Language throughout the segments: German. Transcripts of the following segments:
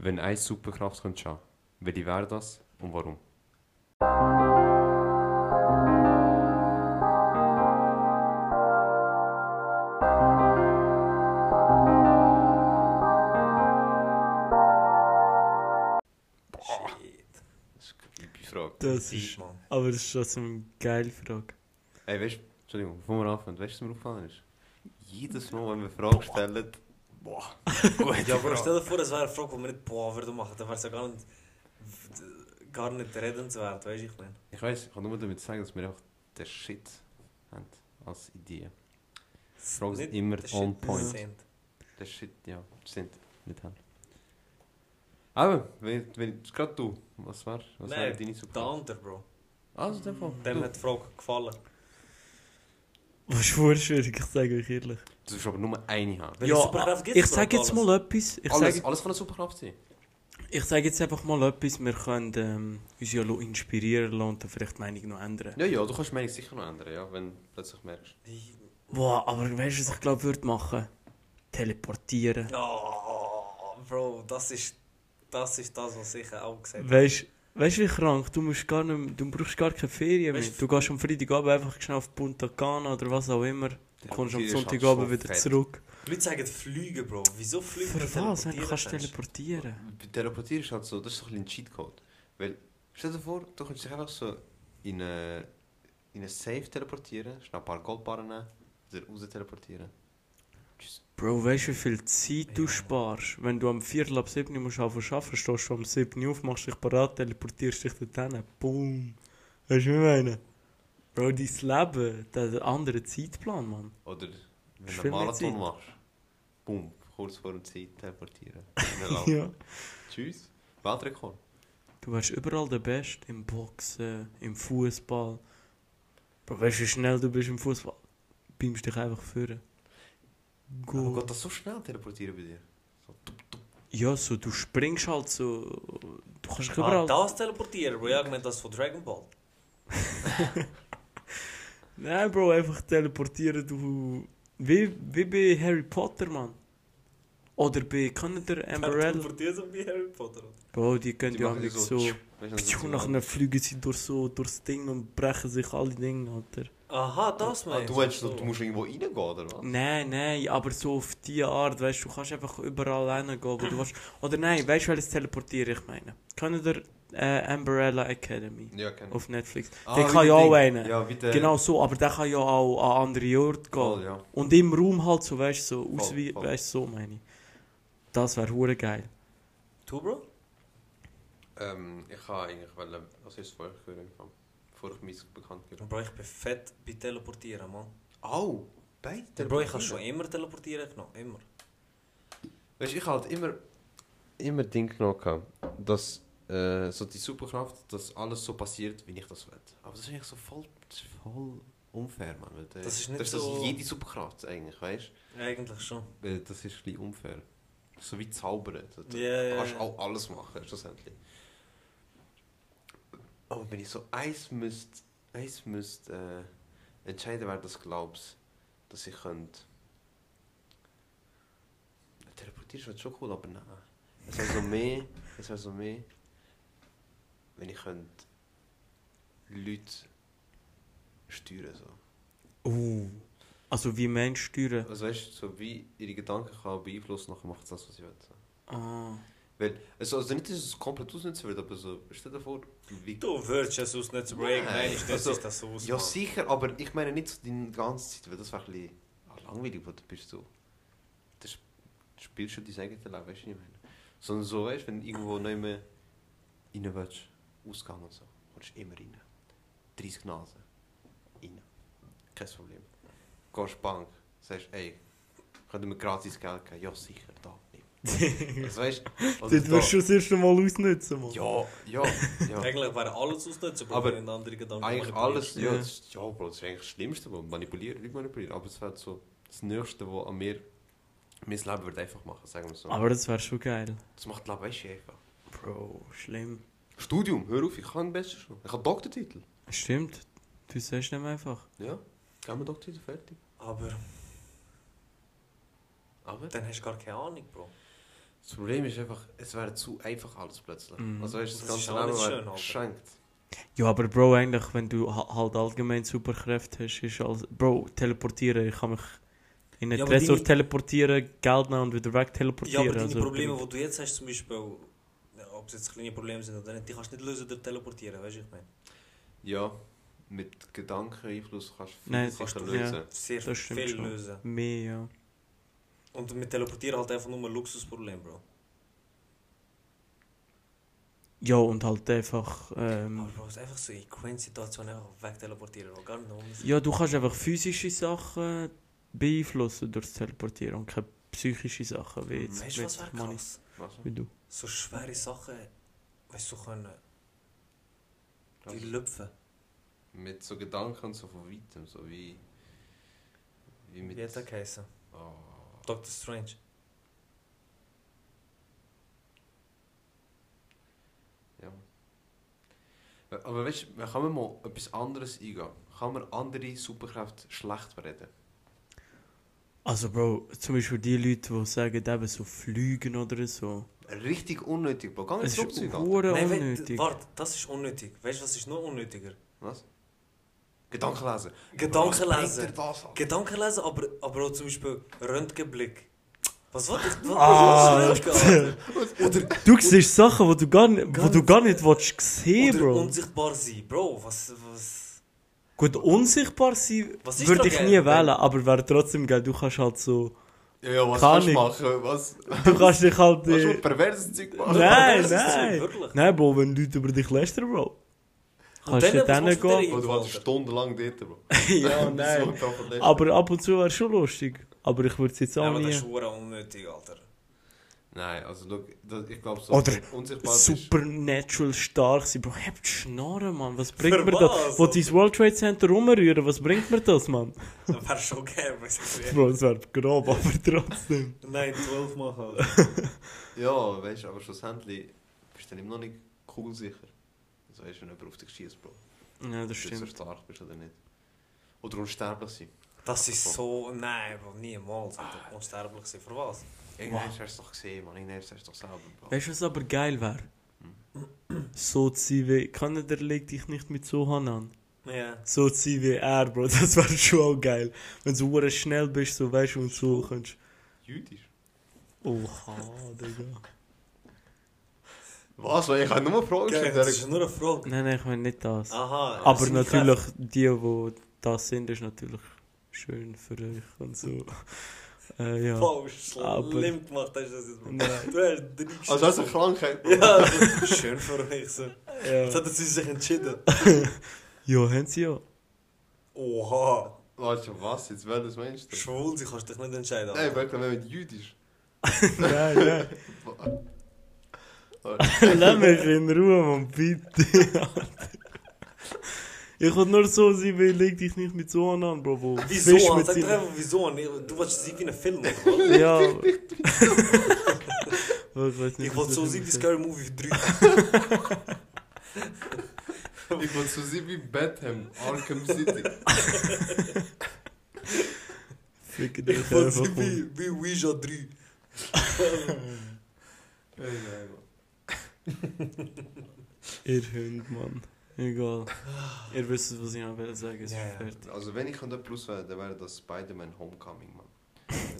Wenn eine Superkraft könnte schauen, welche wäre das und warum? Shit. Das ist eine gute Frage. Das Deep, ist, Mann. aber das ist schon so eine geile Frage. Ey, weißt du, Entschuldigung, bevor wir anfangen, weißt du, was mir aufgefallen ist? Jedes Mal, wenn wir Fragen stellen, boah. Ja, aber stell dir vor, es wäre eine Frage, die wir nicht würden machen. Dann wäre es ja gar nicht, gar nicht redenswert, weißt du, ich meine. Ich weiß, ich kann nur damit sagen, dass wir einfach den Shit haben als Idee. Fragen sind immer der on Shit point. sind. Den Shit, ja, sind nicht haben. Aber, wenn, wenn gerade du, was war, was Nein, wäre deine Der Superkraft? andere, Bro. Also, dem Fall. Dem hat die Frage gefallen. Was ist schwierig, ich sage euch ehrlich. Du willst aber nur eine haben. Welche Ja, Superkraft gibt's, ich Bro, sage jetzt alles? mal etwas. Ich alles, sage alles kann eine Superkraft sein. ich sag jetzt einfach mal etwas. Wir können ähm, uns ja lo- inspirieren lassen und dann vielleicht die Meinung noch ändern. Ja, ja, du kannst die Meinung sicher noch ändern, ja, wenn du plötzlich merkst. Boah, aber weißt du, was ich glaube, würde machen? Teleportieren. Oh, Bro, das ist, das ist das, was ich auch gesagt habe. Weißt weißt du, wie krank? Du, musst gar nicht, du brauchst gar keine Ferien mehr. Weißt Du gehst am Freitagabend einfach schnell auf Punta Cana oder was auch immer. Du kommst am Teleportieren ist halt wieder fett. zurück. Die Leute sagen Fliegen, Bro. Wieso fliegen Für was? Du kannst teleportieren. Bei Teleportieren ist halt so, das ist so ein bisschen ein Cheatcode. Weil, stell dir vor, du kannst dich einfach so in eine, in eine Safe teleportieren, schnell ein paar Goldbarren nehmen, raus teleportieren. Tschüss. Bro, weißt du, wie viel Zeit du Ja. sparst? Wenn du am Viertel ab 7 Uhr musst anfangen arbeiten, stehst du am 7 Uhr auf, machst dich parat, teleportierst dich dorthin. Boom. Weißt du, wie ich meine? Bro, dein Leben, der hat einen anderen Zeitplan, Mann. Oder wenn du einen Marathon machst, boom, kurz vor der Zeit teleportieren. Ja. Tschüss. Weltrekord. Du wärst überall der Beste. Im Boxen, im Fußball. Bro, weißt du, wie schnell du bist im Fußball? Beamst dich einfach führen. Aber Gut. geht das so schnell teleportieren bei dir? So, tup, tup. Ja, so, du springst halt so. Du kannst dich Ah, überall. das teleportieren, Bro. Ja, ich meine das von Dragon Ball. Nein, Bro, einfach teleportieren, du. Wie, wie bei Harry Potter, Mann. Oder bei, kann der Amberella? Teleportieren so wie Harry Potter. oder? Bro, die können Die ja nicht so. sind Pschuh, sie nachher mal- fliegen sie durch so, durchs Ding und brechen sich alle Dinge, Alter. Aha, das Ah, meinst du meinst, du, du musst irgendwo reingehen, oder was? Nein, nein, aber so auf die Art, weißt du, du kannst einfach überall hingehen, wo du willst. Oder nein, weißt du, welches Teleportieren ich meine? Können der äh, Umbrella Academy Ja, kenn ich. auf Netflix? Ah, der kann ja auch einen. Ja, wie der... Genau so, aber der kann ja auch an andere Orte gehen. Voll, ja. Und im Raum halt so, weißt du, so aus Voll, wie, voll. weißt du, so meine ich. Das wäre hure geil. Du, Bro? Ähm, ich kann eigentlich wollen, als erstes vorher hören, bevor ich mich bekannt gebe. Bro, ich bin fett bei Teleportieren, Mann. Au, beide Bro, ich habe schon immer teleportieren genommen. Immer. Weißt du, ich halt immer, immer Ding genommen, dass äh, so die Superkraft, dass alles so passiert, wie ich das will. Aber das ist eigentlich so voll, voll unfair, man. Weil der- Das ist nicht das so- ist jede Superkraft eigentlich, weißt Eigentlich schon. du? Weil Das ist ein bisschen unfair. So wie zaubern. Du du ja, kannst auch alles machen, schlussendlich. Aber wenn ich so eins müsste, eins müsste äh, entscheiden, wer das glaubst, dass ich könnte. Teleportieren wäre schon cool, aber nein. Es wäre so mehr, es wäre so mehr, wenn ich könnte Leute steuern so. Uh. Also wie Mensch steuern. Also weißt du, so wie ihre Gedanken kann beeinflussen, nachher macht es das, was sie will. So. Ah. Weil, also, also nicht, dass es komplett ausnutzen wird, aber so, stell dir vor, wie... Du würdest es ausnutzen, Bro. Irgendwann Nein, ist also- das so aus. Ja, sicher, aber ich meine nicht so die ganze Zeit, weil das wäre ein bisschen langweilig, weil du bist so... Das du spielst schon dein eigenes Leben, weißt du, was ich meine? Sondern so, weißt du, wenn du irgendwo nicht mehr rein willst, Ausgang und so, kommst du immer rein. 30 Nasen, rein. Kein Problem. Gehst Bank, sagst, ey, könnt ihr mir gratis Geld geben? Ja, sicher, da. Also, weißt du, oder Das wirst du das erste Mal ausnutzen, Mann. Ja, ja, ja. Eigentlich wäre alles ausnutzen. Aber wenn du andere Gedanken Eigentlich alles, ja, Ja. das, ist- ja Bro, das ist eigentlich das Schlimmste, wo manipulieren, nicht manipulieren, aber es wäre so das Nächste, was an mir mein Leben würde einfach machen, sagen wir so. Aber das wäre schon geil. das macht Leben weißt du, einfach. Bro, schlimm. Studium, hör auf, ich kann am besten schon. Ich habe Doktortitel. Stimmt. Du sagst nicht einfach. Ja, gehen wir Doktortitel fertig. Aber Aber dann hast du gar keine Ahnung, Bro. Das Problem ist einfach, es wäre zu einfach alles plötzlich. Mhm. Also weißt, du, das Das ist ganze Leben wäre geschenkt. Ja, aber Bro, eigentlich, wenn du ha- halt allgemein Superkräfte hast, ist alles... Bro, teleportieren, ich kann mich in einen Ja, Tresor deine- teleportieren, Geld nehmen und wieder weg Ja, teleportieren. aber deine also, Probleme, die du jetzt hast, zum Beispiel, ja, ob es jetzt kleine Probleme sind oder nicht, die kannst du nicht lösen durch Teleportieren, weißt du, ich meine. Ja, mit Gedankeneinfluss kannst du Nein, viele Sachen ja. lösen. Sehr Das stimmt viel schon. lösen. Mehr, ja. Und mit Teleportieren halt einfach nur ein Luxusproblem, Bro. Ja, und halt einfach... Ähm, Aber Bro, es ist einfach so in Queen-Situationen einfach wegteleportieren, Bro. Gar nicht um ja, du kannst einfach physische Sachen beeinflussen durch das Teleportieren und keine psychische Sachen, wie jetzt Weißt du, was wäre krass? Was? wie du. So schwere Sachen, weißt du, so können, Was? die lüpfen. Mit so Gedanken so von weitem, so wie... Wie mit... Wie hat er geheißen? Oh. Doctor Strange. Ja. Aber weißt du, kann man mal etwas anderes eingehen? Kann man andere Superkräfte schlecht reden? Also Bro, zum Beispiel die Leute, die sagen, eben so fliegen oder so. Richtig unnötig, Bro. Ins ist Flugzeug Nein, unnötig. warte, das ist unnötig. Weißt du, was ist noch unnötiger? Was? Gedanken lesen. Gedanken lesen. Gedanken lesen, aber, aber auch zum Beispiel Röntgenblick. Was wollte ich? Was, Ah? Oder, Du siehst Sachen, die du gar nicht, wo du gar nicht willst sehen, oder Bro. unsichtbar sein. Bro, was... was Gut, unsichtbar sein würde ich nie wählen, aber wäre trotzdem geil. Du kannst halt so... Ja, ja, was Kann kannst du ich. machen? Was? Du kannst dich halt... Was Äh, du perverses Zeug machen? Nein, nein. nein, Bro, wenn Leute über dich lästern, Bro. Kannst du dann, gehen? denn Oh, du warst stundenlang dort, Bro. ja, nein. Aber ab und zu wäre schon lustig. Aber ich würde es jetzt Ja, auch aber das nie... ist hure unnötig, Alter. Nein, also look, das, ich glaube so... Oder Supernatural stark sein. Bro, habt die Schnarren, Mann. Was bringt Für mir was, das? Wo dein World Trade Center rumrühren, was bringt mir das, Mann? Das wäre schon geil, aber. Bro, es wäre grob, aber trotzdem. Nein, 12 machen. Ja, weißt du, aber schlussendlich bist du dann immer noch nicht cool sicher. Also weißt du, wenn jemand auf dich schießt, Bro. Ja, das Ob du so stimmt. stark bist oder nicht. Oder unsterblich sein. Das ist so... Nein, Bro, niemals. Alter. Unsterblich sein. Für was? Irgendwann hast du es doch gesehen, man. Irgendwann hast du es doch selber, Bro. Weißt du, was aber geil wäre? So zu sein wie... Kann der leg dich nicht mit Sohan an? Ja. So zu sein wie er, Bro. Das wäre schon auch geil. Wenn du so schnell bist, so weißt du, und so kannst. Jüdisch. Oha, Digga. Was? Ich habe nur Fragen gestellt. das ist nur eine Frage. Nein, nein, ich meine nicht das. Aha. Aber das natürlich, die, die das sind, ist natürlich schön für euch und so. Äh, ja. Falsch, Aber- schlimm gemacht hast du das jetzt. Nein. Du hast drei Also hast du eine Krankheit? Ja, also, schön für euch so. Jetzt Ja. hat sie sich entschieden. ja, haben sie ja. Oha. Warte, was? Jetzt welches meinst du? Schwul, sie kannst dich nicht entscheiden. Nein, wirklich nicht mit Jüdisch. nein, nein. Lass mich in Ruhe, Mann, bitte. ich will nur so sein, weil leg dich nicht mit so an, Bro. Wo Wieso? Fisch An? Sag doch einfach wieso. an. Du willst sie wie ein Film, oder? Ja. ich weiß nicht, Ich wollte so sehen wie Scary Movie 3. Ich wollte so sein wie Bethlehem, Arkham City. Fick dich Ich wollte sie Mann. wie, wie Ouija 3. Nein, nein, Ihr Hund, Mann. Egal. Ihr wisst, was ich will sagen. Es ist Ja, fertig. Mann. Also wenn ich könnte Plus wäre, dann wäre das Spider-Man Homecoming, Mann.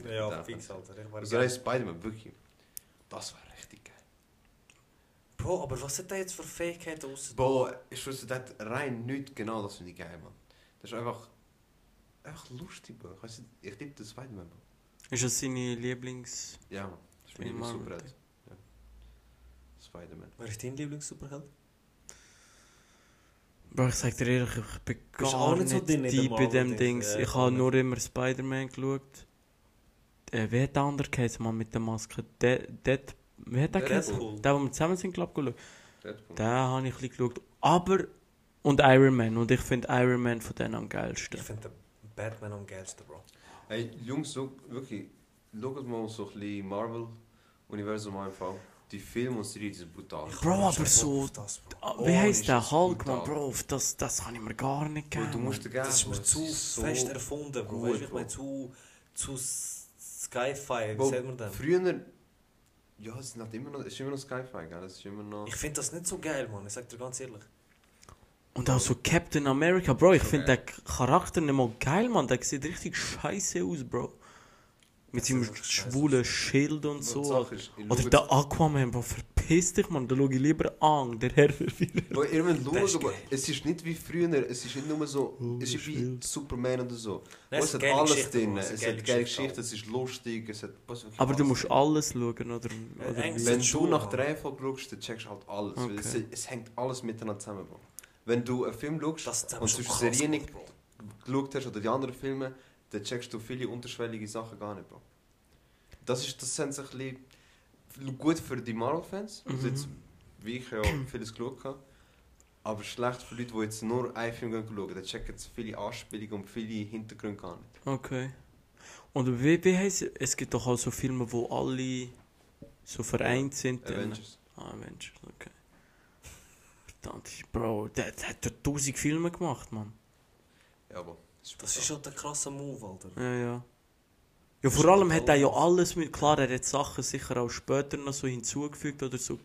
Ja, fix, Alter. Ich Also geil. Spider-Man, wirklich. Das wäre richtig geil. Bro, aber was hat der jetzt für Fähigkeiten aus? Boah, ich wusste das rein nicht genau, das finde ich geil, Mann. Das ist einfach... Einfach lustig, Bro. Ich Ich liebe den Spider-Man, Bro. Ist das seine Lieblings... Ja, Mann. Das ist meine Ja, Mann, Superheld. Ja. Spider-Man. Wer ist dein Lieblings-Superheld? Bro, ich sag dir ehrlich, ich bin Bist gar nicht, nicht so in deep der in dem Dings. äh, ich habe nur immer Spider-Man geschaut. Äh, wie hat der andere geheißen, Mann, mit der Maske? Der, der, wie hat der geheißen? Deadpool. Der, wo wir zusammen sind, glaub ich, geschaut. Deadpool. Den habe ich ein bisschen geschaut. Aber... Und Iron Man. Und ich finde Iron Man von denen am geilsten. Ich finde den Batman am geilsten, Bro. Hey, Jungs, so, wirklich, schaut mal so ein bisschen Marvel-Universum einfach. Die Filme und Serien die sind brutal. Bro, aber so- Das, Bro. Oh, wie heisst ist der das Hulk, man, Bro? Das, das kann ich mir gar nicht Bro, geben. du musst Mann. den geben. Das ist mir zu so fest erfunden, Bro. gut, Weißt du, ich meine, zu, zu s- Sci-Fi, wie sagt man das? Früher Ja, es ist, nicht immer noch, es ist immer noch Sci-Fi, gell? Es ist immer noch... Ich finde das nicht so geil, Mann. Ich sag dir ganz ehrlich. Und auch so Captain America, Bro, ich Schon finde den Charakter nicht mal geil, man. Der sieht richtig scheiße aus, Bro. Mit seinem schwulen Schild und so. Oder der Aquaman, Bro, verpiss dich, man. Da schau ich lieber an, der Herr verwirrt. Ihr müsst schauen, es ist nicht wie früher, es ist nicht nur so, Oh, es ist wie. Superman oder so. Es hat alles drin, es hat geile Geschichten, es ist lustig, es hat... Aber du musst alles schauen, oder? Wenn du nach drei Folgen schaust, dann checkst du halt alles. Es, hängt alles miteinander zusammen, Bro. Wenn du einen Film schaust Das ist und du Serien geschaut hast oder die anderen Filme, dann checkst du viele unterschwellige Sachen gar nicht, Bro. Das ist das sind so ein bisschen gut für die Marvel-Fans, also Mhm. jetzt, wie ich ja vieles geschaut habe, aber schlecht für Leute, die jetzt nur einen Film gehen schauen, dann checken sie viele Anspielungen und viele Hintergründe gar nicht. Okay. Und wie, wie heisst es? Es gibt doch auch so Filme, wo alle so vereint sind. dann- Avengers. Ah, Avengers, okay. Verdammt, Bro, der, der hat ja tausend Filme gemacht, man. Ja, aber Das ist schon der krasse Move, Alter. Ja, ja. Ja, vor allem hat er ja alles mit, klar, er hat Sachen sicher auch später noch so hinzugefügt oder so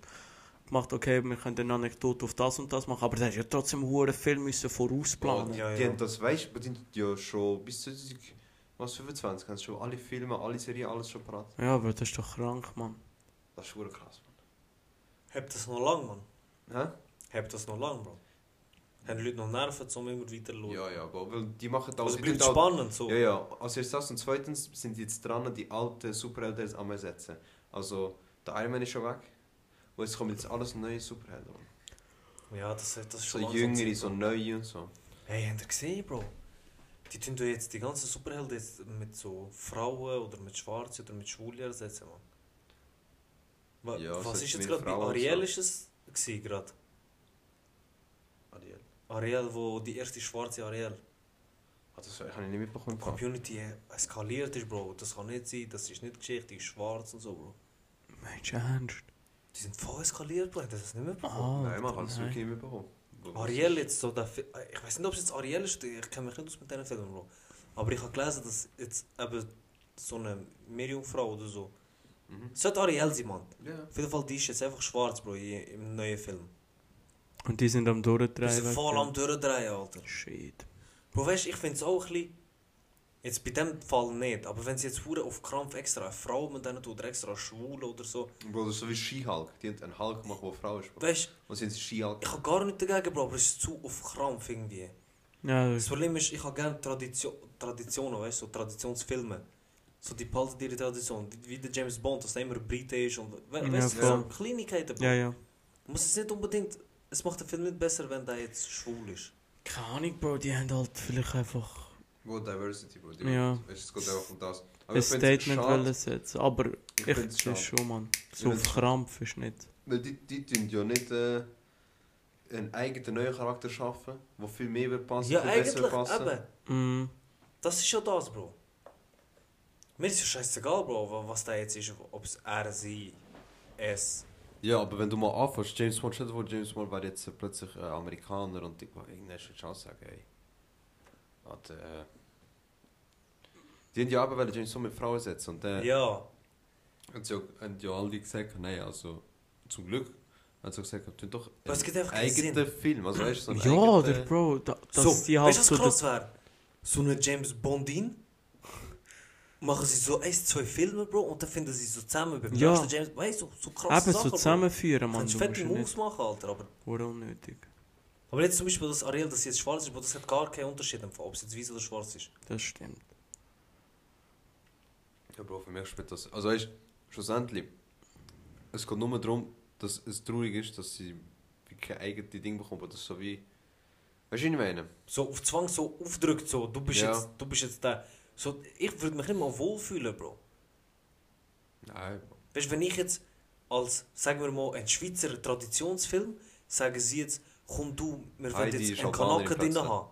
gemacht, okay, wir können eine Anekdote auf das und das machen, aber der hat ja trotzdem einen Film müssen vorausplanen. Ja, Die ja. haben das, weißt du, die sind ja schon bis 2025 haben sie schon alle Filme, alle Serien, alles schon parat. Ja, aber das ist doch krank, man. Das ist schon krass, Habt das noch lang, Mann? Mann. Hä? Habt das noch lang, Bro? Haben die Leute noch Nerven, um immer weiter zu schauen? Ja, ja, aber weil die machen da Also bleibt auch- spannend, so. Ja, ja. Als erstes das und zweitens sind jetzt dran, die alten Superhelden am ersetzen. Also, der Iron Man ist schon weg. Und jetzt kommen jetzt alles neue Superhelden. Mann. Ja, das, das ist So schon langsam jüngere, so neue und so. Hey, habt ihr gesehen, Bro? Die tun doch jetzt die ganzen Superhelden jetzt mit so Frauen oder mit Schwarzen oder mit Schwulen ersetzen, man. Wa Ja, es was ist jetzt gerade bei Ariel so. ist es gerade? Ariel. Wo die erste schwarze Ariel. Ah, das habe ich nicht mitbekommen. Die Community eskaliert ist, Bro. Das kann nicht sein, das ist nicht Geschichte, die ist schwarz und so, Bro. Meinst du ernst? Die sind voll eskaliert, Bro. Das nicht mitbekommen? Ah, Nein, man hat es wirklich nicht mitbekommen. Ariel jetzt so, der Fi- ich weiß nicht, ob es jetzt Ariel ist, ich kenne mich nicht aus mit diesen Filmen, Bro. Aber ich habe gelesen, dass jetzt eben so eine Meerjungfrau oder so. Mhm. Sollte Ariel sein, Mann. Ja. Auf jeden Fall, die ist jetzt einfach schwarz, Bro, im neuen Film. Und die sind am Die Durchdrehen. sind voll am Durchdrehen, Alter. Shit. Bro, weißt du, ich finde es auch ein bisschen. Jetzt bei dem Fall nicht, aber wenn sie jetzt hure auf Krampf extra eine Frau mit denen tut oder extra schwul oder so. Bro, das ist so wie She-Hulk. Die hat einen Hulk gemacht, der eine Frau ist. Bro. Weißt Und sind sie She-Hulk. ich habe gar nichts dagegen, Bro, aber es ist zu auf Krampf irgendwie. Ja, Das Problem ist, ich habe gerne Tradition, Traditionen, weißt du, so Traditionsfilme. So die behalten ihre Tradition, wie, wie der James Bond, dass er immer Brite ist und we Ja, weißt du, voll. so Kleinigkeiten. Bro. ja, ja. Muss es nicht unbedingt, es macht den Film nicht besser, wenn der jetzt schwul ist. Keine Ahnung, Bro, die haben halt vielleicht einfach Wo Diversity, Bro. Die Ja. Weißt, es geht einfach um das. Aber ein Statement wollen setzen. Aber Ich ich, ist schon, man. Ich So auf find's- Krampf ist nicht. Weil die, die tun ja nicht äh, einen eigenen neuen Charakter schaffen, der viel mehr wird passen, Ja, viel eigentlich, passen. eben. Mm. Das ist ja das, Bro. Mir ist ja scheißegal, Bro, wa- was da jetzt ist, ob es er, sie, es. Ja, aber wenn du mal anfängst, James Bond, stell dir vor, James Bond wäre jetzt plötzlich äh, Amerikaner und ich irgendwann schon Chance sagen, ey. Warte, äh. Die haben ja aber wollen James Bond mit Frauen setzen und äh, Ja, haben sie ja, haben ja alle gesagt, nein, also zum Glück haben sie gesagt, tun doch einen eigenen Film, also weißt du, so Ja, eigenen- der Bro, da, dass so, die halt weißt du, so. was krass wäre? So eine James Bondin. Machen sie so ein, zwei Filme, Bro, und dann finden sie so zusammen beim Ja. nächsten James Weißt du, so, so krass. Eben so zusammenführen, man. Kannst Du du musst fette Moves nicht. machen, Alter. Aber, Hure unnötig. aber jetzt zum Beispiel das Ariel, das jetzt schwarz ist, Bro, das hat gar keinen Unterschied, im Fall, ob es jetzt weiß oder schwarz ist. Das stimmt. Ja, Bro, für mich spielt das. Also, weißt du, schlussendlich, es geht nur darum, dass es traurig ist, dass sie wie kein eigenes Ding bekommen. Das ist so wie. Weißt du, was ich meine? So auf Zwang so aufdrückt, so, du bist, Ja. jetzt, du bist jetzt der. So, ich würde mich nicht mal wohlfühlen, Bro. Nein, Bro. Weißt du, wenn ich jetzt als, sagen wir mal, ein Schweizer Traditionsfilm, sagen sie jetzt, komm du, wir wollen jetzt einen Kanaken drin haben.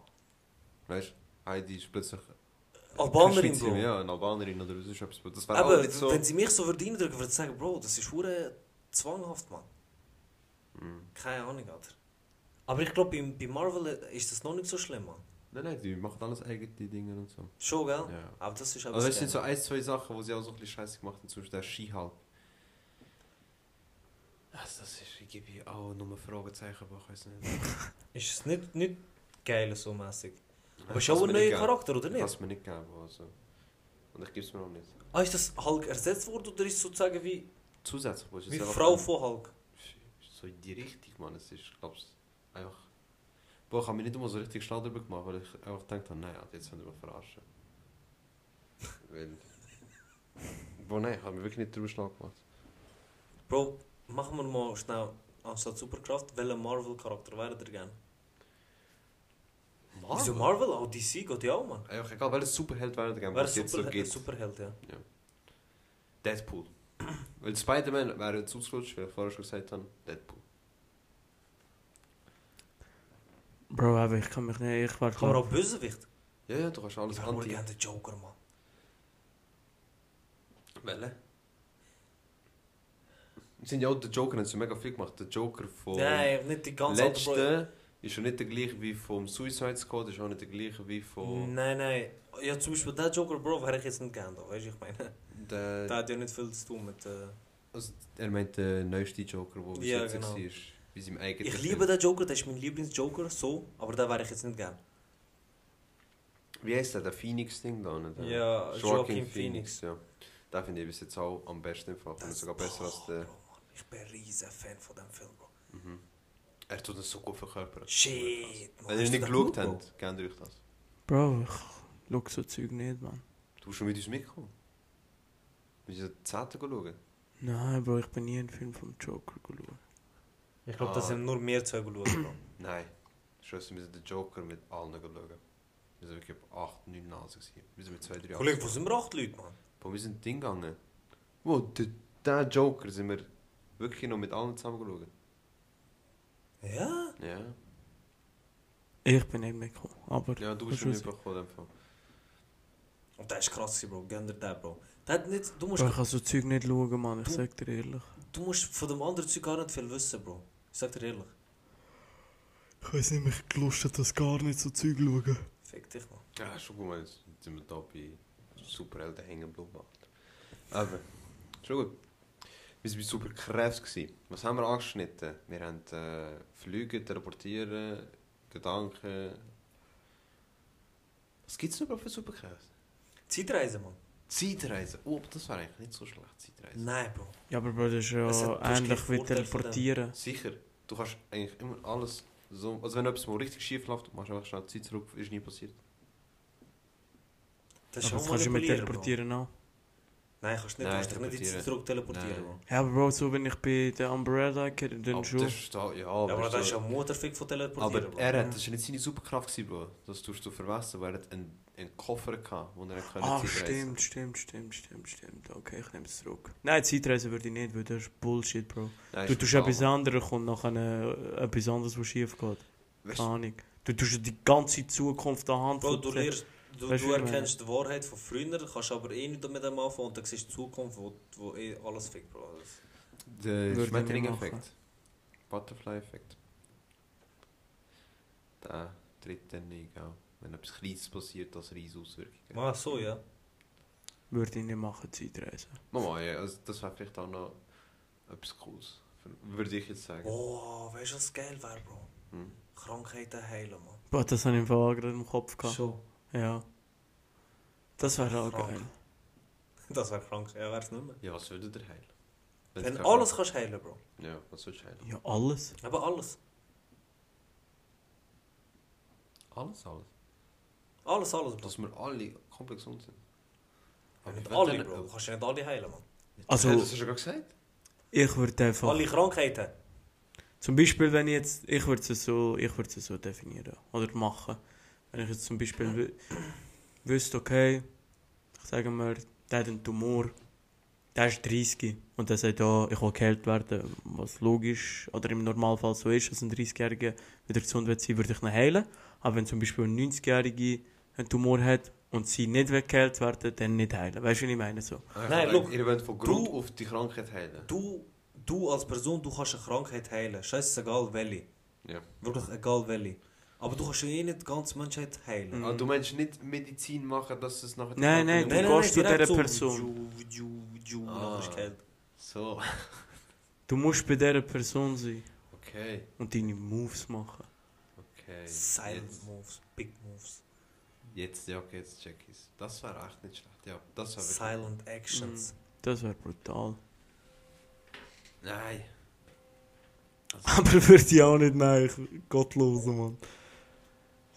Weißt du, Heidi ist plötzlich. Albanerin, Bro. Ja, eine Albanerin oder ist etwas. Das wäre Aber so. wenn sie mich so verdienen drücken, würde ich sagen, Bro, das ist hure zwanghaft, Mann. Mhm. Keine Ahnung, Alter. Aber ich glaube, bei, bei Marvel ist das noch nicht so schlimm, Mann. Nein, nein, die machen alles eigene Dinge und so. Schon, gell? Ja. Aber das ist Also, es sind so ein, zwei Sachen, wo sie auch so ein bisschen scheiße gemacht haben. Zum Beispiel der Skihulk. Also das ist, ich gebe auch nur Fragezeichen, aber ich weiß nicht. Ist es nicht, nicht geil so mäßig? Aber Ich ist auch ein neuer. Charakter, oder nicht? es mir nicht geben, also. Und ich gebe es mir auch nicht. Ah, ist das Hulk ersetzt worden oder ist es sozusagen wie, Zusätzlich, wo es wie Frau von Hulk? So in die Richtung, Mann. Es ist, glaubst einfach... Boah, ich habe mir nicht immer so richtig schlau darüber gemacht, weil ich einfach gedacht habe, nein, jetzt können wir verarschen. weil... Boah, nein, ich habe mir wirklich nicht drüber schlau gemacht. Bro, machen wir mal schnell anstatt Superkraft, welchen Marvel-Charakter wäre ihr gerne? Wieso Marvel? Auch DC geht ja auch, Mann. Einfach egal, welcher Superheld wäre der gerne, Wäre jetzt so. Superheld, ja. Deadpool. weil Spider-Man wäre jetzt ausgerutscht, wie ich vorher schon gesagt habe. Deadpool. Bro, aber ich kann mich nicht. Ich war Kann man auch Bösewicht? Ja, ja, du kannst alles Ich wohl anti... gerne der Joker, Mann. Welche? Sind ja auch der Joker, haben sie mega viel gemacht. Der Joker von... Nein, nicht die ganze alte Bro. letzte ist schon nicht der gleiche wie vom Suicide Squad, ist auch nicht der gleiche wie von... Nein, nein. Ja, zum Beispiel der Joker, Bro, wäre ich jetzt nicht gerne, weißt du, ich meine. Der, Der hat ja nicht viel zu tun mit. Äh... also, er meint den neuesten Joker, der bis Ja, jetzt genau. war, wie seinem eigenen Ich liebe den Joker, der ist mein Lieblings-Joker, so, aber den wäre ich jetzt nicht gern. Wie heißt der? Der Phoenix-Ding da? Nicht? Ja, Joaquin Phoenix. ja. Den finde ich bis jetzt auch am besten im Fall. Finde ich sogar besser als der... Bro, ich bin ein riesen Fan von dem Film, Bro. Mhm. Er tut das so gut verkörpern. Shit. Wenn ihr nicht du den geschaut Bro? habt, kennt ihr euch das. Bro, ich schau so Zeug nicht, man. Du musst schon mit uns mitkommen. Wir müssen die Zeiten schauen. Nein, Bro, ich bin nie einen Film vom Joker geschaut. Ich glaube, das Ah. sind nur mehr zwei geschaut. Nein. Scheiße, wir müssen den Joker mit allen schauen. Wir sind wirklich ab 8, 9 Nase gewesen. Wir sind mit 2, 3 Kollege, wo sind wir acht Leute, Mann? Wo wir sind Ding gegangen. Wo, der, der Joker sind wir wirklich noch mit allen zusammen geschaut. Ja? Ja. Ich bin nicht mitgekommen, aber... Ja, du das bist schon mitbekommen in. Und der ist krass, gewesen, Bro. Gönn dir den, Bro. Der hat nicht, du, musst, Bro, ich kann so Zeug nicht schauen, man. Ich Du- sag dir ehrlich. du musst von dem anderen Zeug gar nicht viel wissen, Bro. Ich sag dir ehrlich. Ich weiß nicht, mich gelustet, das gar nicht so Zeug schauen. Fick dich, Mann. Ja, schon gut, jetzt sind wir da bei Superhelden hängen geblieben. Aber, schon gut. Wir waren bei Superkräfte. gewesen. Was haben wir angeschnitten? Wir haben äh, Flüge, Teleportieren, Gedanken. Was gibt es noch für Superkräfte? Zeitreise, Mann. Zeitreisen. Oh, aber das wäre eigentlich nicht so schlecht, Zeitreisen. Nein, Bro. Ja, aber Bro, das ist ja Es hat- ähnlich wie teleportieren. Sicher, du kannst eigentlich immer alles so... Also wenn etwas mal richtig schief läuft, machst du einfach schnell Zeit zurück, ist nie passiert. Das ist Aber das kannst du mit teleportieren auch. Nein, kannst du nicht. Nein, du kannst dich nicht in die Zeit teleportieren. zurück teleportieren, Nein. Ja, aber Bro, so wenn ich bei der Umbrella kenne, dann aber schon. das ist da, ja, Ja, aber das ist du, ja Motorfick von teleportieren, Aber er hat, das war nicht seine Superkraft, gewesen, Bro. Das tust du vergessen, weil er hat einen, einen Koffer gehabt, wo er nicht Ah, Zeitreisen. stimmt, stimmt, stimmt, stimmt, stimmt. Okay, ich nehme es zurück. Nein, Zeitreise würde ich nicht, weil das ist Bullshit, Bro. Nein, Du tust etwas anderes, kommt nachher äh, etwas anderes, was schief geht. Keine du, Ahnung. Du tust die ganze Zukunft anhand Bro, du, der- lernst, du, Weißt du erkennst die Wahrheit von früher, kannst aber eh nicht mit dem anfangen und dann siehst du die Zukunft, wo, wo eh alles fickt, Bro. Der Schmetterling-Effekt. Butterfly-Effekt. Der tritt dann nicht, auch. Wenn etwas Kleines passiert, das riesige Auswirkungen. Ah, so, ja. Würde ich nicht machen, Zeitreise. Mama, ja, also das wäre vielleicht auch noch etwas Cooles. Würde ich jetzt sagen. Oh, weißt du, was geil wäre, Bro? Hm. Krankheiten heilen, Mann. Boah, das habe ich im Fall gerade im Kopf gehabt. Schon. Ja. Das wäre auch Krank. geil. Das wäre krank. Ja, wär's nicht mehr. Ja, was würde der heilen? Wenn du alles kannst heilen, Bro. Ja, was würdest du heilen? Ja, alles. Aber alles. Alles, alles. Alles, alles, Bro. Dass wir alle komplett gesund sind. Ja, nicht alle, Bro. Du kannst ja nicht alle heilen, Mann. Also- Ja, das hast du ja gerade gesagt. Ich würde einfach... Alle Krankheiten. Zum Beispiel, wenn ich jetzt... Ich würde es so, ich würde es so definieren. Oder machen. Wenn ich jetzt zum Beispiel wü- wüsste, okay, ich sage mir, der hat einen Tumor, der ist 30 und der sagt, ja, ich will geheilt werden, was logisch oder im Normalfall so ist, dass ein 30-Jähriger wieder gesund wird sein, würde ich ihn heilen. Aber wenn zum Beispiel ein 90-Jährige einen Tumor hat und sie nicht will geheilt werden, dann nicht heilen. Weißt du, was ich meine? So. Nein, Aber look, Ihr wollt von Grund du- auf die Krankheit heilen. Du, du als Person, du kannst eine Krankheit heilen. Scheißegal welche. Ja. Wirklich egal welche. Aber du kannst ja eh nicht die ganze Menschheit heilen. Mhm. Ah, du meinst nicht Medizin machen, dass es nachher... die Nein, nein, Krankheit- du gehst zu dieser so, Person. Ju, ju, ju, Ah. So. Du musst bei dieser Person sein Okay, und deine Moves machen. okay. Silent Jetzt, Moves, Big Moves. jetzt, ja, okay, jetzt check ich's. Das war echt nicht schlecht. Ja, das war wirklich... Silent Actions. Das wäre brutal. Nein. Also, Aber würde ich auch nicht, nein, ich, gottlos, Mann.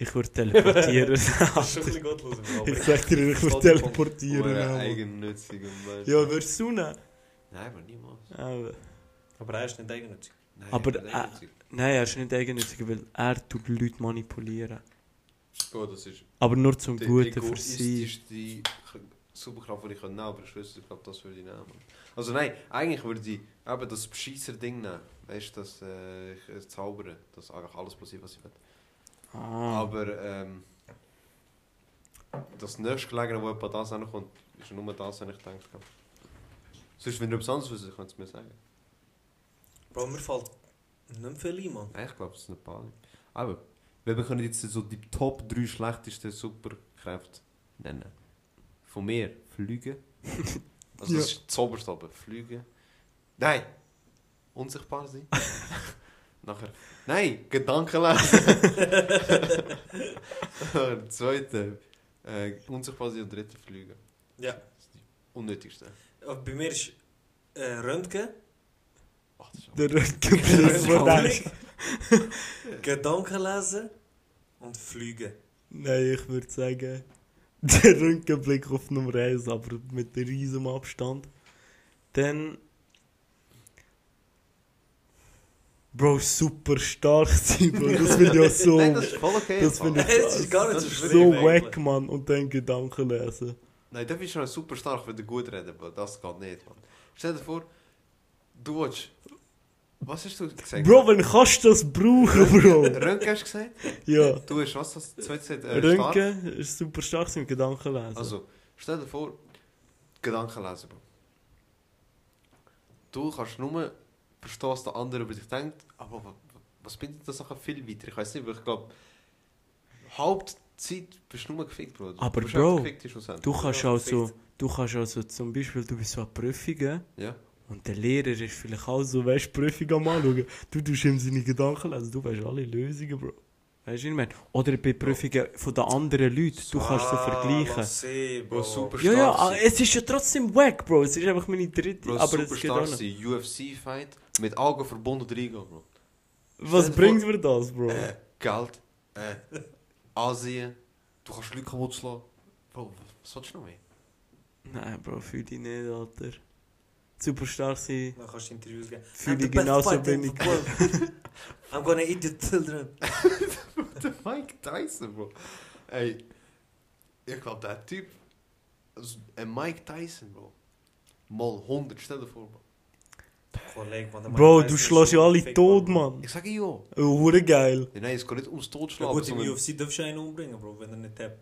Ich würde teleportieren. Das ist schon ein bisschen gottlos. aber ich sag dir, ich würde teleportieren. Mann. eigennützig Ja, würdest du nehmen? Nein, aber niemals. Aber, Aber er ist nicht eigennützig. Nein, Aber, äh, eigennützig. nein, er ist nicht eigennützig, weil er tut die Leute manipulieren. Oh, das ist... Aber nur zum die Guten für sie. egoistischste Superkraft, die ich nehmen kann, aber ich wüsste, ich glaube, das würde ich nehmen. Also nein, eigentlich würde ich eben das Bescheisser-Ding nehmen. Weißt du, das äh, ich- äh, Zaubern, dass eigentlich alles passiert, was ich will. Ah, Aber ähm, das nächstgelegene, wo etwa das kommt, ist nur das, was ich gedacht habe. Sonst, wenn du etwas anderes wüsstest, könntest du mir sagen. Bro, mir fällt nicht viel ein, Mann. Nein, ich glaube, es ist nicht Bali. Aber, wir können jetzt so die Top 3 schlechtesten Superkräfte nennen. Von mir, Fliegen. Also das Ja. ist das oberste oben. Fliegen. Nein! Unsichtbar sein. Nachher. Nein! Gedanken lesen. Der Zweite. Äh, unsichtbar sein und dritte Fliegen. Ja. Das ist die unnötigste. Aber bei mir ist äh, Röntgen, Ach, das ist auch- der dem. Gedanken lesen und fliegen. Nein, ich würde sagen, der Röntgenblick auf Nummer 1, aber mit einem riesen Abstand. Dann. Bro, super stark sein, Bro. Das finde ich auch so. Nein, das ist voll okay. das finde ich Das ist gar nicht Das so ist schlimm. so wack, Mann. Und dann Gedanken lesen. Nein, da bist du schon super stark, wenn du gut reden, aber das geht nicht, Mann. Stell dir vor, du willst... Was hast du gesagt? Bro, wenn kannst du das brauchen, Bro? Röntgen hast du gesagt? Ja. Du hast was, das zweite gesagt? Äh, stark? Röntgen ist super stark sein Gedanken lesen. Also, stell dir vor, Gedanken lesen, Bro. Du kannst nur verstehen, was der andere über dich denkt, aber wa- wa- was bringt das nachher viel weiter? Ich weiß nicht, aber ich glaube, Hauptzeit bist du nur gefickt, Bro. Aber Bro, gefickt, du kannst Ja, also, du kannst also zum Beispiel, du bist so an Prüfungen Ja? und der Lehrer ist vielleicht auch so, weißt du, Prüfung am anschauen. Du tust ihm seine Gedanken lesen, du weißt alle Lösungen, Bro. Weißt du, was ich meine? Oder bei Prüfungen von den anderen Leuten, du kannst so Ah, vergleichen. sehen, Bro, Bro. super Ja, ja, ah, es ist ja trotzdem wack, Bro. Es ist einfach meine dritte, Bro, aber es super geht auch noch. UFC-Fight, mit Augen verbunden reingehen, Bro. Was bringt mir das, Bro? Äh, Geld, äh, Asien, du kannst Leute kaputt schlagen. Bro, was willst du noch mehr? Nein, Bro, fühl dich nicht, Alter. Super stark sein, Dann kannst du Interviews geben. fühl I'm the dich genauso wenig. I'm gonna eat the children. Der Mike Tyson, Bro. Ey, ich glaube, der Typ, also, ein Mike Tyson, Bro. Mal 100, stell dir vor, Bro. Man, Bro, du ist ja alle tot. Mann. Ich sage ja. Oh, hure geil. Ja, Nein, es geht nicht ums Ja Totschlagen. gut, im UFC darfst du einen umbringen, Bro, wenn er nicht tappt.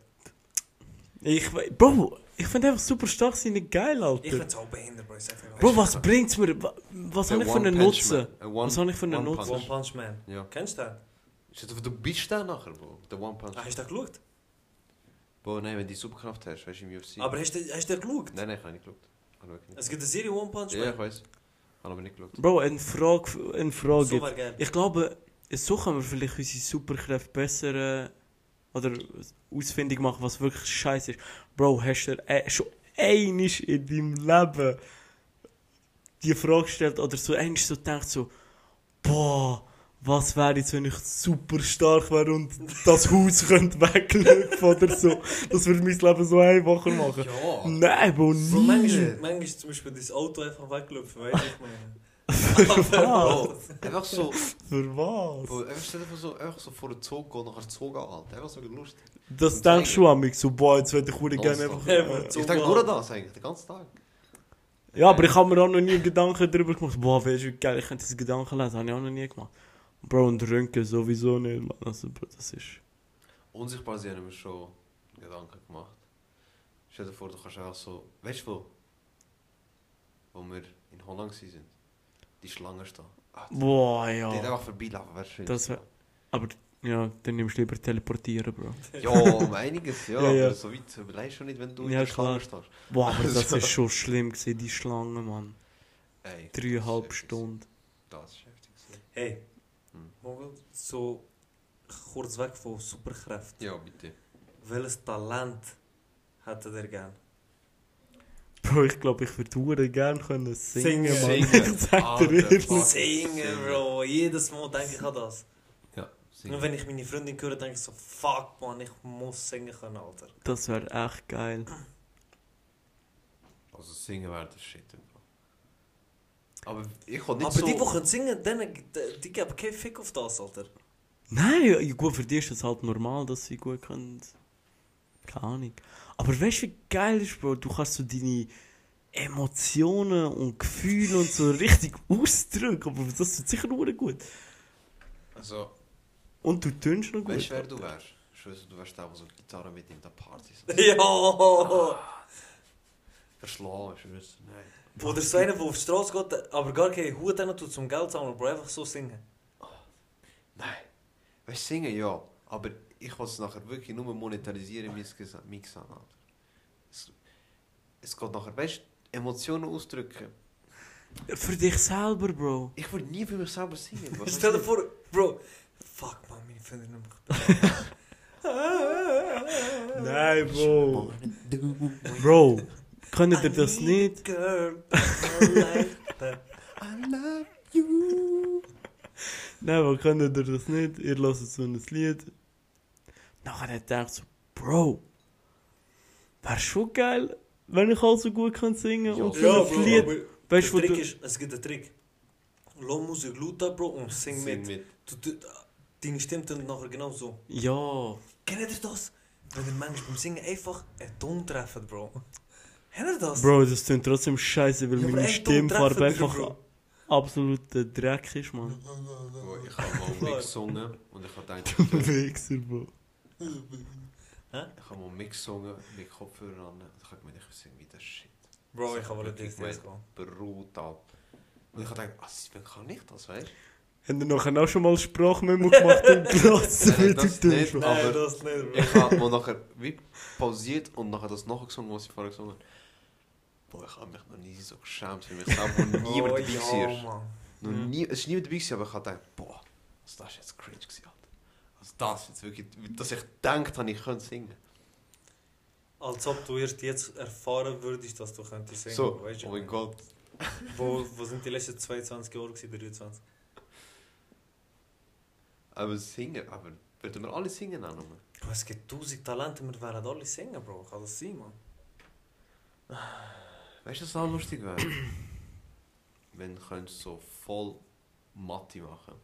Ich, Bro, ich finde einfach super stark sein nicht geil, Ich Alter. find's auch behindert, Bro. Ich sag Bro, was bringt's mir? Wa- Was Ein habe ich für einen Nutzen? Man. Was habe ich für einen. Nutzen? One Punch Man. Ja. Kennst du den? Du bist da nachher, Bro. Der One Punch. Ah, hast du den geschaut? Bro, nein, wenn du die Superkraft hast, weißt du, im UFC. Aber hast du, hast du den geschaut? Nein, nein, ich habe nicht geschaut. Ich nicht. Es gibt eine Serie One Punch Ja, ich Man. weiß. Habe aber nicht geschaut. Bro, eine Frage, eine Frage. So. Ich glaube, so können wir vielleicht unsere Superkräfte besser äh, oder ausfindig machen, was wirklich scheiße ist. Bro, hast du dir äh, schon einmal in deinem Leben die Frage gestellt oder so einmal so gedacht, so, boah, was wäre jetzt, wenn ich super stark wäre und das Haus könnte weglaufen oder so. Das würde mein Leben so einfacher machen. Ja. Nein, Bro, nie. manchmal, manchmal ist zum Beispiel das Auto einfach weggelaufen, weißt du, ich meine. Bro, einfach so. Für was? Bro, einfach stell dir vor, so, einfach so vor den Zug gehen, nachher Zug anhalten. Einfach so lustig. Das Und denkst du an mich, so, boah, jetzt würde ich hure gerne einfach... Äh, Ich denke nur an das eigentlich, den ganzen Tag. Ja, aber ich habe mir auch noch nie Gedanken darüber gemacht. Boah, wäre schon geil, ich könnte diese Gedanken lesen. Habe ich auch noch nie gemacht. Bro, und Röntgen sowieso nicht, Mann. Also, Bro, das ist... Unsichtbar sein haben wir schon Gedanken gemacht. Stell dir vor, du kannst einfach so. Weißt du wo? Wo wir in Holland waren. Die Schlange stehen. Ah, die Boah, die ja. einfach vorbeilaufen, wäre schön. Das wär- Aber, ja, dann nimmst du lieber teleportieren, Bro. Ja, um einiges, ja. Ja, ja. Aber so weit überlegst du nicht, wenn du in Ja, der Schlange stehst. Boah, aber das ist schon schlimm gewesen, die Schlange, Mann. Ey, Dreieinhalb Stunden. Das ist heftig. Hey. Mogel, so kurz weg von Superkräften. Ja, bitte. Welches Talent hätte der gern? Bro, ich glaube, ich würde gerne können singen, Singen. Mann. Singen. Ich sag dir. Singen, Bro. Jedes Mal denke ich an das. Ja, Und singen. wenn ich meine Freundin höre, denke ich so, fuck man, ich muss singen können, Alter. Das wäre echt geil. Also singen wäre der Shit. Aber ich kann nicht Aber so... die, die können singen, denen, die, die geben keinen Fick auf das, Alter. Nein, gut, für die ist es halt normal, dass sie gut können. Keine Ahnung. Aber weißt du, wie geil ist, Bro? Du kannst so deine Emotionen und Gefühle und so richtig ausdrücken. Aber das tut sicher nur gut. Also, Und du tönst noch gut. weißt du, wer du wärst? Ich weiß, du wärst der, der so Gitarre mit in der Partys. Ja! Verschlagen, ich weiß. Nein. Einer, der auf die Straße geht, aber gar keinen Hut hat tut zum Geld sammeln, aber einfach so singen. Nein. Weißt du, singen ja. Aber ich will es nachher wirklich nur monetarisieren, Gesang. Mein Gesang Alter. es, es geht nachher, weißt du, Emotionen ausdrücken. Für dich selber, Bro. Ich würde nie für mich selber singen. was Stell dir vor, Bro, fuck man, meine nimmt Nein? Bro. Bro, könnt ihr das nicht? Girl, I like that. I love you. Nein, aber könnt ihr das nicht? Ihr hört so ein Lied. Nachher hat er so, Bro, wäre schon geil, wenn ich auch so gut kann singen Ja, und so Ja, ein Bro, Lied. aber Weißt du, der Trick du... ist, es gibt einen Trick. Lass Musik laut an, Bro, und sing, Sing mit. mit. Du, du, deine Stimme dann nachher genau so. Ja. Kennt ihr das? Wenn der Mensch beim Singen einfach einen Ton treffen, Bro. Ihr das? Bro, das klingt trotzdem scheiße, weil meine Stimmfarbe einfach absoluter Dreck ist, Mann. Ich habe mal mitgesungen und ich habe gedacht, Wichser, Bro. ich habe mal mitgesungen mit Kopfhörern an und ich habe gemeint, ich singe wie der Shit. Bro, ich habe nicht gut. gehen. Brutal. Und ich habe gedacht, was, wie kann ich das, weißt Haben ihr nachher auch schon mal Sprachmemo gemacht und gelassen, Nein, das du nicht. tust? Aber- Nein, das nicht, Bro. Ich habe mal nachher wie pausiert und nachher das nachgesungen, was ich vorher gesungen habe. Boah, ich habe mich noch nie so geschämt für mich selber, wo niemand Oh, dabei ja, war. Mann. Noch Ja. nie, es war niemand dabei, aber ich habe gedacht, boah, also das ist jetzt cringe gewesen, Alter. Also das ist jetzt wirklich, dass ich gedacht habe, ich könnte singen. Als ob du erst jetzt erfahren würdest, dass du könntest singen. So, weißt du? oh mein Gott. Wo, wo sind die letzten 22 Jahre gewesen, 23? Aber singen, aber würden wir alle singen auch nochmal? Es gibt tausend Talente, wir werden alle singen, Bro. Kann das sein, Mann? Weißt du, was auch lustig wäre? Wenn du könntest so voll Mathe machen.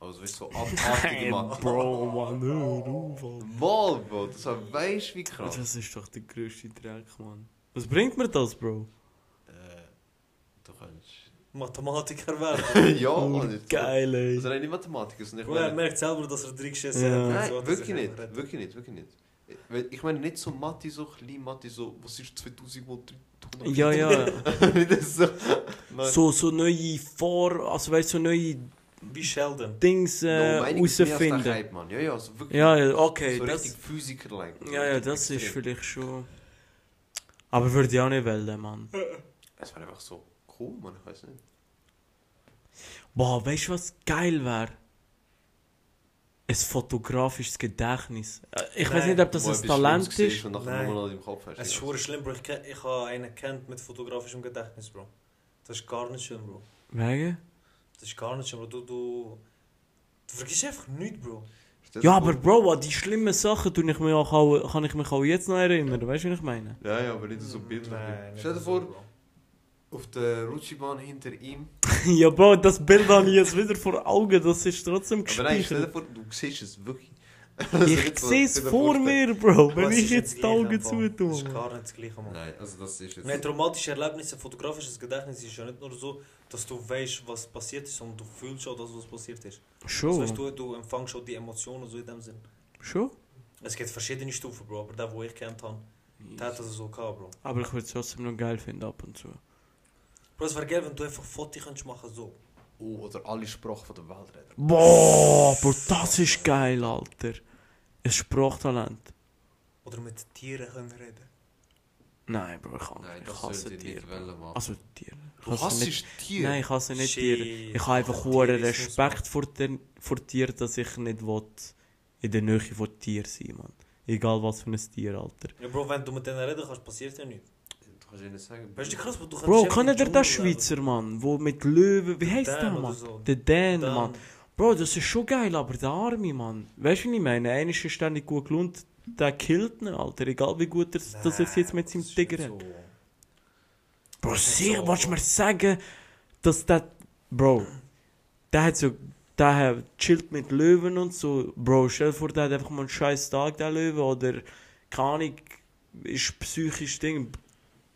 Also weißt du, so abartige Mathe. Bro, Mann, hör auf. Mal, Bro, das war weißt wie krass. Das ist doch der grösste Dreck, Mann. Was bringt mir das, Bro? Äh, du kannst. Mathematiker werden. ja, Mann. ist so- geil, ey. Also nein, nicht Mathematiker, sondern ich Bro, er merkt selber, dass er drei geschissen Ja. hat. Nein, wirklich nicht, wirklich nicht, wirklich nicht. Ich meine nicht so Mathe, so klein Mathe, so, was ist 2000 mal 300? Ja, ja. So. So, so neue Vor... Also weißt du, so neue Wie Sheldon. Dings No, äh, ist der herausfinden. Ja, ja, so wirklich. Ja, ja, okay. so das, richtig Physiker-like. ja, ja, das ist Extrem. vielleicht schon... Aber würde ich auch nicht wählen, Mann. Es war einfach so cool, Mann, ich weiß nicht. Boah, weißt du, was geil wäre? Ein fotografisches Gedächtnis. Äh, Ich weiß nicht, ob das ein Talent ist. Und nachher Nein. nur im Kopf hast. Es ist schwer schlimm, Bro. Ich, ich habe einen kennt mit fotografischem Gedächtnis, Bro. Das ist gar nicht schön, Bro. Wegen? Das ist gar nicht schön, Bro. Du, du, du vergisst einfach nichts, Bro. Ja, aber Bro, an die schlimmen Sachen tue ich mich auch, kann ich mich auch jetzt noch erinnern. Weißt du, was ich meine? Ja, ja, aber nicht so bildlich. Stell dir vor, Bro. Auf der Rutschibahn hinter ihm. ja, Bro, das Bild habe ich jetzt wieder vor Augen. Das ist trotzdem Aber nein, stell dir gespeichert. vor, du siehst es wirklich. Also Ich sehe es vor mir, Bro. Wenn ich jetzt die Augen Mann. Das ist zutue. gar nicht das Gleiche, Mann. Nein, also das ist jetzt. Nein, traumatische Erlebnisse, fotografisches Gedächtnis ist ja nicht nur so, dass du weißt, was passiert ist, sondern du fühlst schon das, was passiert ist. Das Schon. heißt, du, du empfängst schon die Emotionen so in dem Sinn. Schon? Es gibt verschiedene Stufen, Bro, aber der, wo ich kennt habe, der hat das so gehabt, Bro. Aber ich würde es trotzdem noch geil finden ab und zu. Bro, es wäre geil, wenn du einfach Fotos kannst machen so. Oh, oder alle Sprachen von der Welt reden. Boah, Bro, das ist geil, Alter. Ein Sprachtalent. Oder mit Tieren können reden. Nein, Bro, ich, kann, Nein, ich hasse Tiere. Also Tiere. Ich Du hasse nicht, hasst Tiere? Nein, ich hasse nicht. Tiere. Ich habe einfach hohen Respekt vor, den, vor Tieren, dass ich nicht will, in der Nähe von Tieren sein Mann. Egal was für ein Tier, Alter. Ja, Bro, wenn du mit denen reden kannst, passiert ja nichts. Du kannst ihnen sagen. Weißt du, krass, Bro, du kannst Bro, ihr den Dschungel leben. Schweizer Mann, wo mit Löwen, wie heißt der Mann? so. Der Dan, Dan. Mann. Bro, das ist schon geil, aber der Arme, Mann. Weißt du, was ich meine? Einer ist ständig gut gelohnt, der killt ihn, Alter. Egal wie gut er, dass er es jetzt mit seinem Das Tiger nicht hat. so. Bro, Das sicher, so. willst du mir sagen, dass der. Bro, der hat so. Der hat chillt mit Löwen und so. Bro, stell dir vor, der hat einfach mal einen scheiß Tag, der Löwe. Oder. Keine Ahnung, ist psychisch Ding.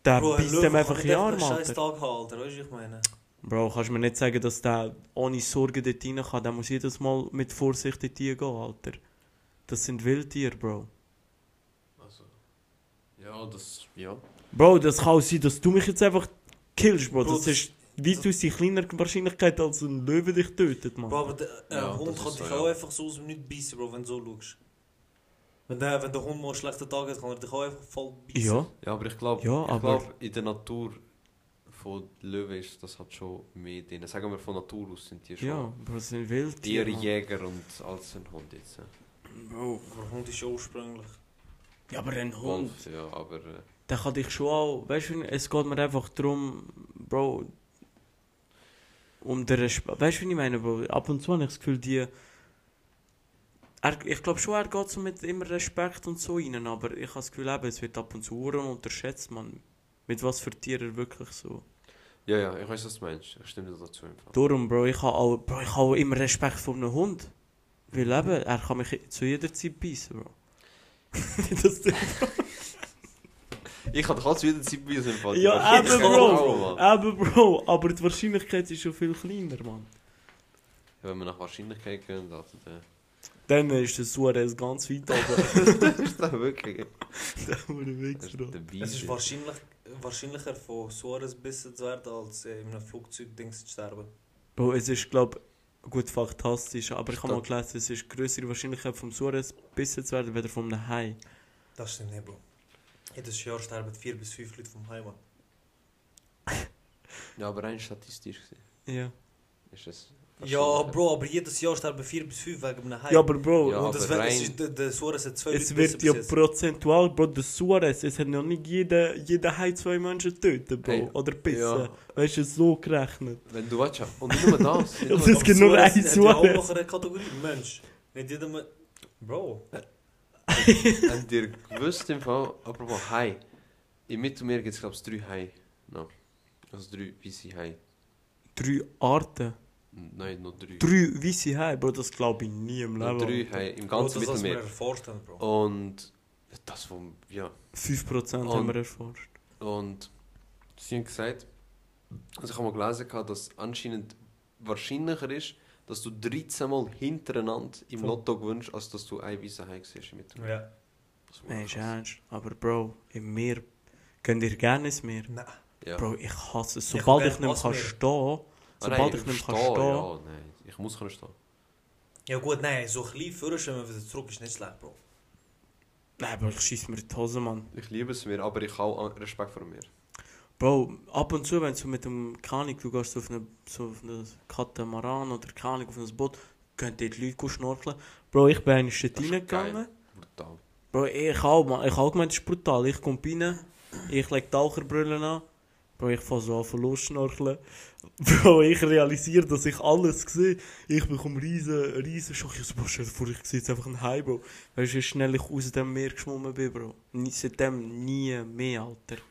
Der Bro, Löwe dem einfach nicht in den Arm, einen scheiß Alter. Tag haben, Alter, weißt du, was ich meine? Bro, kannst du mir nicht sagen, dass der ohne Sorge dort rein kann. Der muss jedes Mal mit Vorsicht dort gehen, Alter. Das sind Wildtiere, Bro. Also, ja, das. Ja. Bro, das kann auch sein, dass du mich jetzt einfach killst, Bro. Bro, Das das- ist weitaus die kleinere Wahrscheinlichkeit, als ein Löwe dich tötet, Mann. Bro, aber der ein Ja, Hund kann dich auch einfach so aus dem Nichts beißen, Bro, wenn du so schaust. Wenn der, wenn der Hund mal einen schlechten Tag hat, kann er dich auch einfach voll beißen. Ja, Ja, aber ich glaube, Ja, ich aber- glaub, in der Natur von Löwen ist das halt schon mehr drin. Sagen wir von Natur aus sind die schon ja, Bro, das sind Wildtiere. Mann. Jäger und als ein Hund jetzt. ja. Bro. Aber der Hund ist ja ursprünglich. Ja, aber ein Hund, Wolf, ja, aber äh, der kann dich schon auch... Weißt du, es geht mir einfach darum, Bro... Um den Respekt... Weißt du, was ich meine, Bro? Ab und zu habe ich das Gefühl, die... Er, ich glaube schon, er geht so mit immer Respekt und so rein, aber ich habe das Gefühl, eben, es wird ab und zu unterschätzt, man. Mit was für Tieren er wirklich so... ja, ja, ich weiß, was du meinst. Ich stimme dir dazu einfach. Darum, Bro, ich habe auch, Bro, ich habe immer Respekt vor einem Hund. Weil eben, er kann mich zu jeder Zeit beißen, Bro. das Ich kann doch alles wieder Zeit bei uns im Fall. Ja, eben, Bro. Aber Bro, aber die Wahrscheinlichkeit ist schon viel kleiner, Mann. Ja, wenn wir nach Wahrscheinlichkeit gehen, dann dann- ist der Suarez ganz weit oben. das ist dann wirklich. der wurde der Es ist wahrscheinlich, wahrscheinlicher von Suarez gebissen zu werden, als äh, in einem Flugzeug-Dings zu sterben. Bro, es ist, glaube gut fantastisch, aber ich habe mal gelesen, es ist größere Wahrscheinlichkeit vom Suarez bissen zu werden, weder vom einem Hai. Das stimmt nicht, Bro. Jedes Jahr sterben vier bis fünf Leute vom Heimat. Ja, aber rein statistisch gesehen Ja. ist es. Ja. Bro, aber jedes Jahr sterben vier bis fünf wegen einem Hai. Ja, aber Bro, Ja, Und das, aber rein- ist, der, der Suarez hat zwei es wird ja prozentual, Bro, der Suarez, es hat noch nicht jeder, jeder Hai zwei Menschen töten, Bro. Hey, Oder bissen. ja. Weißt du, so gerechnet. Wenn du ja. Und nicht nur das. nicht das nur Suarez ja auch noch eine Kategorie, Mensch. Nicht jeder... Me- Bro. Habt ihr gewusst im Fall, apropos Hai? Im Mittelmeer gibt es glaube ich drei Hai. No. Also drei weiße Hai. Drei Arten. Nein, noch drei. Drei weiße Hai, Bro, das glaube ich nie im Noch drei Leben. Hai im Bro, ganzen das, was wir Mittelmeer. erforscht haben, Bro. Und das vom, ja. 5% Und- haben wir erforscht. Und sie haben gesagt, also ich habe mal gelesen, gehabt, dass anscheinend wahrscheinlicher ist, dass du 13 Mal hintereinander im Voll. Lotto gewinnst, als dass du ein weiße Hai siehst im Mittelmeer. Ja. Das Nein, ist ernst. Aber Bro, im Meer, könnt ihr gerne ins Meer? Nein. Ja. Bro, ich hasse es. Ich Sobald will ich nicht mehr kann stehen, nein, sobald ich nicht mehr kann stehen, Ja, nein, ich muss können stehen. Ja gut, nein, so klein vorschwimmen wieder zurück ist nicht schlecht, Bro. nein, Bro, ich schieße mir in die Hose, Mann. Ich liebe es mir, aber ich habe auch Respekt vor mir. Bro, ab und zu, wenn du mit dem, Ahnung, du gehst so auf eine, so auf eine Katamaran oder Ahnung, auf ein Boot, gehen dort Leute schnorkeln. Bro, ich bin Das ist reingegangen. Brutal. Bro, ich auch, man. Ich auch gemeint, das ist brutal. Ich komme rein, ich lege Taucherbrille an. Bro, ich fange so an von losschnorcheln. Bro, ich realisiere, dass ich alles sehe. Ich bekomme riesen, riesen Schock. Ich so, stell dir vor, ich sehe jetzt einfach einen Hai, Bro. Weißt du, wie schnell ich aus dem Meer geschwommen bin, Bro? Seitdem nie mehr, Alter.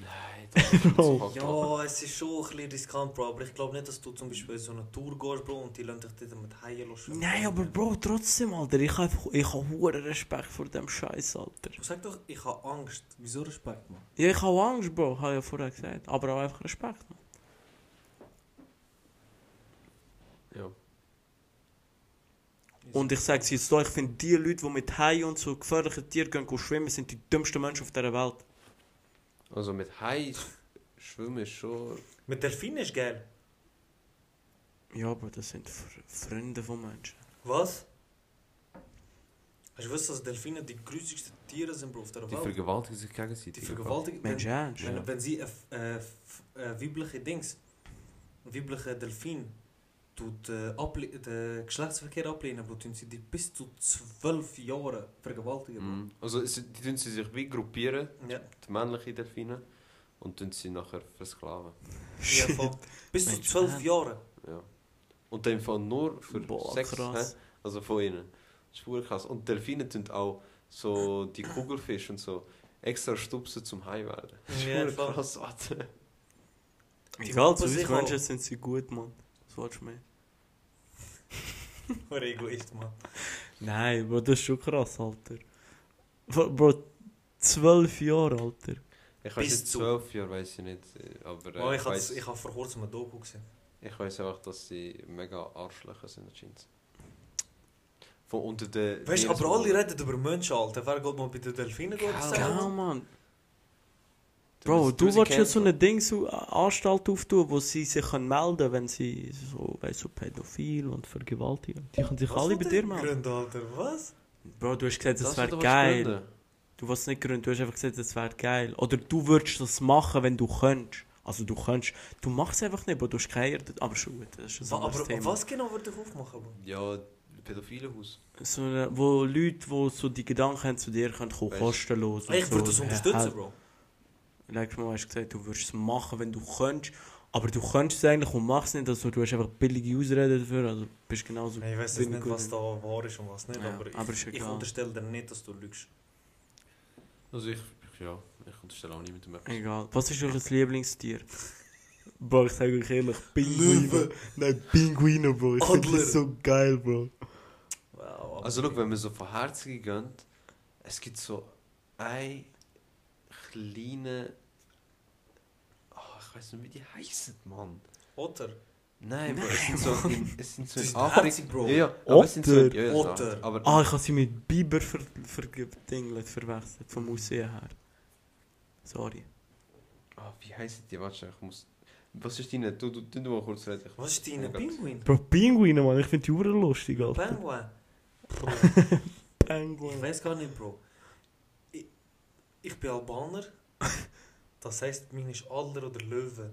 Nein, das ist Bro. Ja, es ist schon ein bisschen riskant, Bro. Aber ich glaube nicht, dass du zum Beispiel in so eine Tour gehst, Bro, und die lassen dich dort mit Haien los. Nein, aber Bro, trotzdem, Alter. Ich habe einfach, ich habe hohen Respekt vor dem Scheiß, Alter. Sag doch, ich habe Angst. Wieso Respekt, man? Ja, ich habe Angst, Bro, habe ich ja vorher gesagt. Aber auch einfach Respekt, man. Ja. Und ich sage es jetzt da, ich finde, die Leute, die mit Haien und so gefährlichen Tieren gehen, gehen schwimmen, sind die dümmsten Menschen auf dieser Welt. Also mit Hai schwimmen ist schon. Mit Delfinen ist geil. Ja, aber das sind Fr Freunde von Menschen. Was? Hast du gewusst, dass Delfine die grusigsten Tiere sind, Bro, auf der Die Welt? vergewaltigen sich gegenseitig. Die vergewaltigen... Mensch, Wenn, wenn, wenn sie ein äh, äh, weibliche Dings, ein weibliche Delfin, tut äh, den Geschlechtsverkehr ablehnen, tun sie die bis zu zwölf Jahre vergewaltigen. Mhm. Also tun sie sich wie gruppieren, Ja, die männlichen Delfine, und tun sie nachher versklaven. ja. Bis zu zwölf man. Jahre. Ja. Und dann von nur für Boah, Sex, krass. also von ihnen. Das ist verdammt krass. Und Delfine tun auch so die Kugelfische und so extra stupsen zum High werden. Das ist Ja, verdammt voll. krass, Alter. Egal, zu sich Menschen sind sie gut, Mann. Was willst du mehr? Ein Egoist, Mann. Nein, Bro, das ist schon krass, Alter. Bro, zwölf Jahre, Alter. Ich weiß nicht, zwölf Jahre weiß ich nicht, äh, aber äh, Oh, ich, ich habe vor kurzem ein Doku gesehen. ich weiß einfach, dass sie mega Arschlöcher sind anscheinend. Von unter den... Weißt du, aber alle reden über Menschen, Alter. Wer geht mal bei den Delfinen sagen? Mann. Du Bro, du willst ja so eine Ding, so eine Anstalt auftun, wo sie sich können melden wenn sie so, weißt so pädophil und vergewaltigen. Die können sich Was alle bei dir melden. Gründe, Alter, was? Bro, du hast gesagt, das, Das wäre geil. gründen. Du willst nicht gründen, du hast einfach gesagt, das wäre geil. Oder du würdest das machen, wenn du könntest. Also du könntest. Du machst es einfach nicht, Bro, du hast keine. Aber schon gut, das ist ein aber Thema. was genau würde ich aufmachen, Bro? Ja, pädophile Haus. So eine, wo Leute, die so die Gedanken haben, zu dir können kommen, Weißt- kostenlos. Ich würde so, das äh, unterstützen, helfen. Bro. Letztes Mal hast du gesagt, du würdest es machen, wenn du könntest. Aber du könntest es eigentlich und machst es nicht. Also du hast einfach billige Ausreden dafür. Also bist genauso. Ich weiß jetzt nicht, gut was da wahr ist und was nicht, Ja, aber, ich, aber ich unterstelle dir nicht, dass du lügst. Also ich, ich ja, ich unterstelle auch nicht mit dem etwas. Egal. Was ist euer Lieblingstier? Bro, ich sage euch ehrlich, Pinguine. Nein, Pinguine, Bro. Ich finde das so geil, Bro. Wow. Also schau, wenn man so von Herzen gönnt, es gibt so ein kleine... Oh, ich weiß nicht, wie die heißen, Mann. Otter. Nein, Bro, Nein, es sind so in, es sind so in Afrika... Bro. Ja, ja, aber es sind so... Otter. Ja, ja, Otter. Aber Ah, ich habe sie mit Biber ver verdingelt, verwechselt. Vom Aussehen her. Sorry. Ah, wie heißen die? Warte, ich muss... Was ist deine? Du, du, du, du mal kurz reden. Was ist deine Oh. Pinguin? Bro, Pinguine, Mann. Ich finde die Uhren lustig, Alter. Penguin. Bro, ich Penguin. weiß gar nicht, Bro. Ich, bin Albaner. Das heisst, mein ist Adler oder Löwe.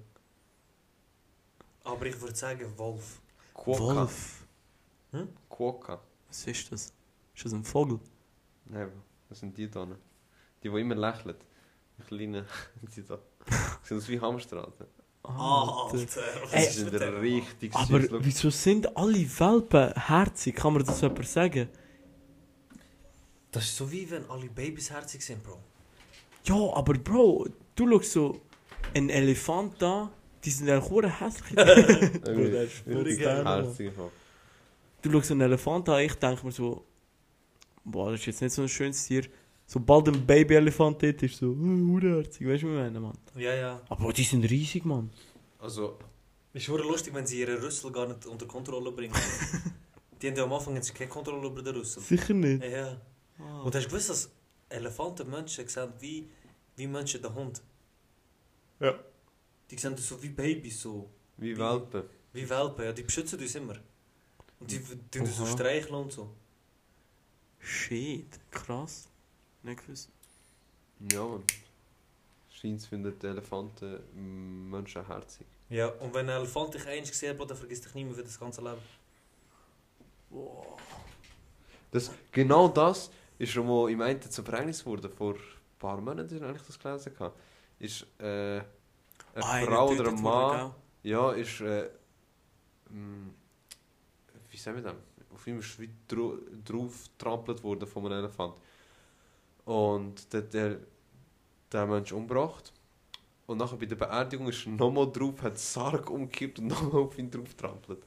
Aber ich würde sagen Wolf. Quokka. Wolf. Quokka. Was ist das? Ist das ein Vogel? Nein, Bro, das sind die da. Die, die immer lächeln. Die kleinen... die da. Sind das wie Hamster, Alter. Ah, Alter. was Ey, Die sind richtig Aber süß. Wieso sind alle Welpen herzig? Kann mir das jemand sagen? Das ist so wie wenn alle Babys herzig sind, Bro. Ja, aber Bro, du schaust so einen Elefant da, die sind ja hure hässlich. Irgendwie- das ist wirklich geil. Du schaust einen Elefant an, ich denke mir so, boah, das ist jetzt nicht so ein schönes Tier. Sobald ein Baby-Elefant dort ist, so, äh, hure-herzig, weißt du, was ich meine, Mann? Ja, ja. Aber die sind riesig, Mann. Also, Ist schon lustig, wenn sie ihre Rüssel gar nicht unter Kontrolle bringen. die haben ja am Anfang keine Kontrolle über den Rüssel. Sicher nicht. Ja, ja. Ah. Und hast du gewusst, dass Elefanten Menschen sehen wie, wie Menschen den Hund? Ja. Die sehen das so wie Babys, so. wie Wie- Welpen. Wie Welpen, ja. Die beschützen uns immer. Und die tun uns so streicheln und so. Shit, krass. Nicht gewusst. Ja, Mann. Scheint finden die Elefanten Menschen herzig. Ja, und wenn ein Elefant dich einmal gesehen hat, dann vergisst dich nicht mehr für das ganze Leben. Das, genau das ist schon mal im einen zum Verhängnis geworden. Vor ein paar Monaten habe ich das gelesen. gehabt. Ist äh, eine Ah, Frau oder ein wurde, Mann, ja, ist. Äh, mm, wie sagen wir das? Auf ihm ist drauf getrampelt worden von einem Elefant. Und der, der, der Mensch umgebracht. Und nachher bei der Beerdigung ist er nochmal drauf, hat den Sarg umgekippt und nochmal auf ihn drauf getrampelt.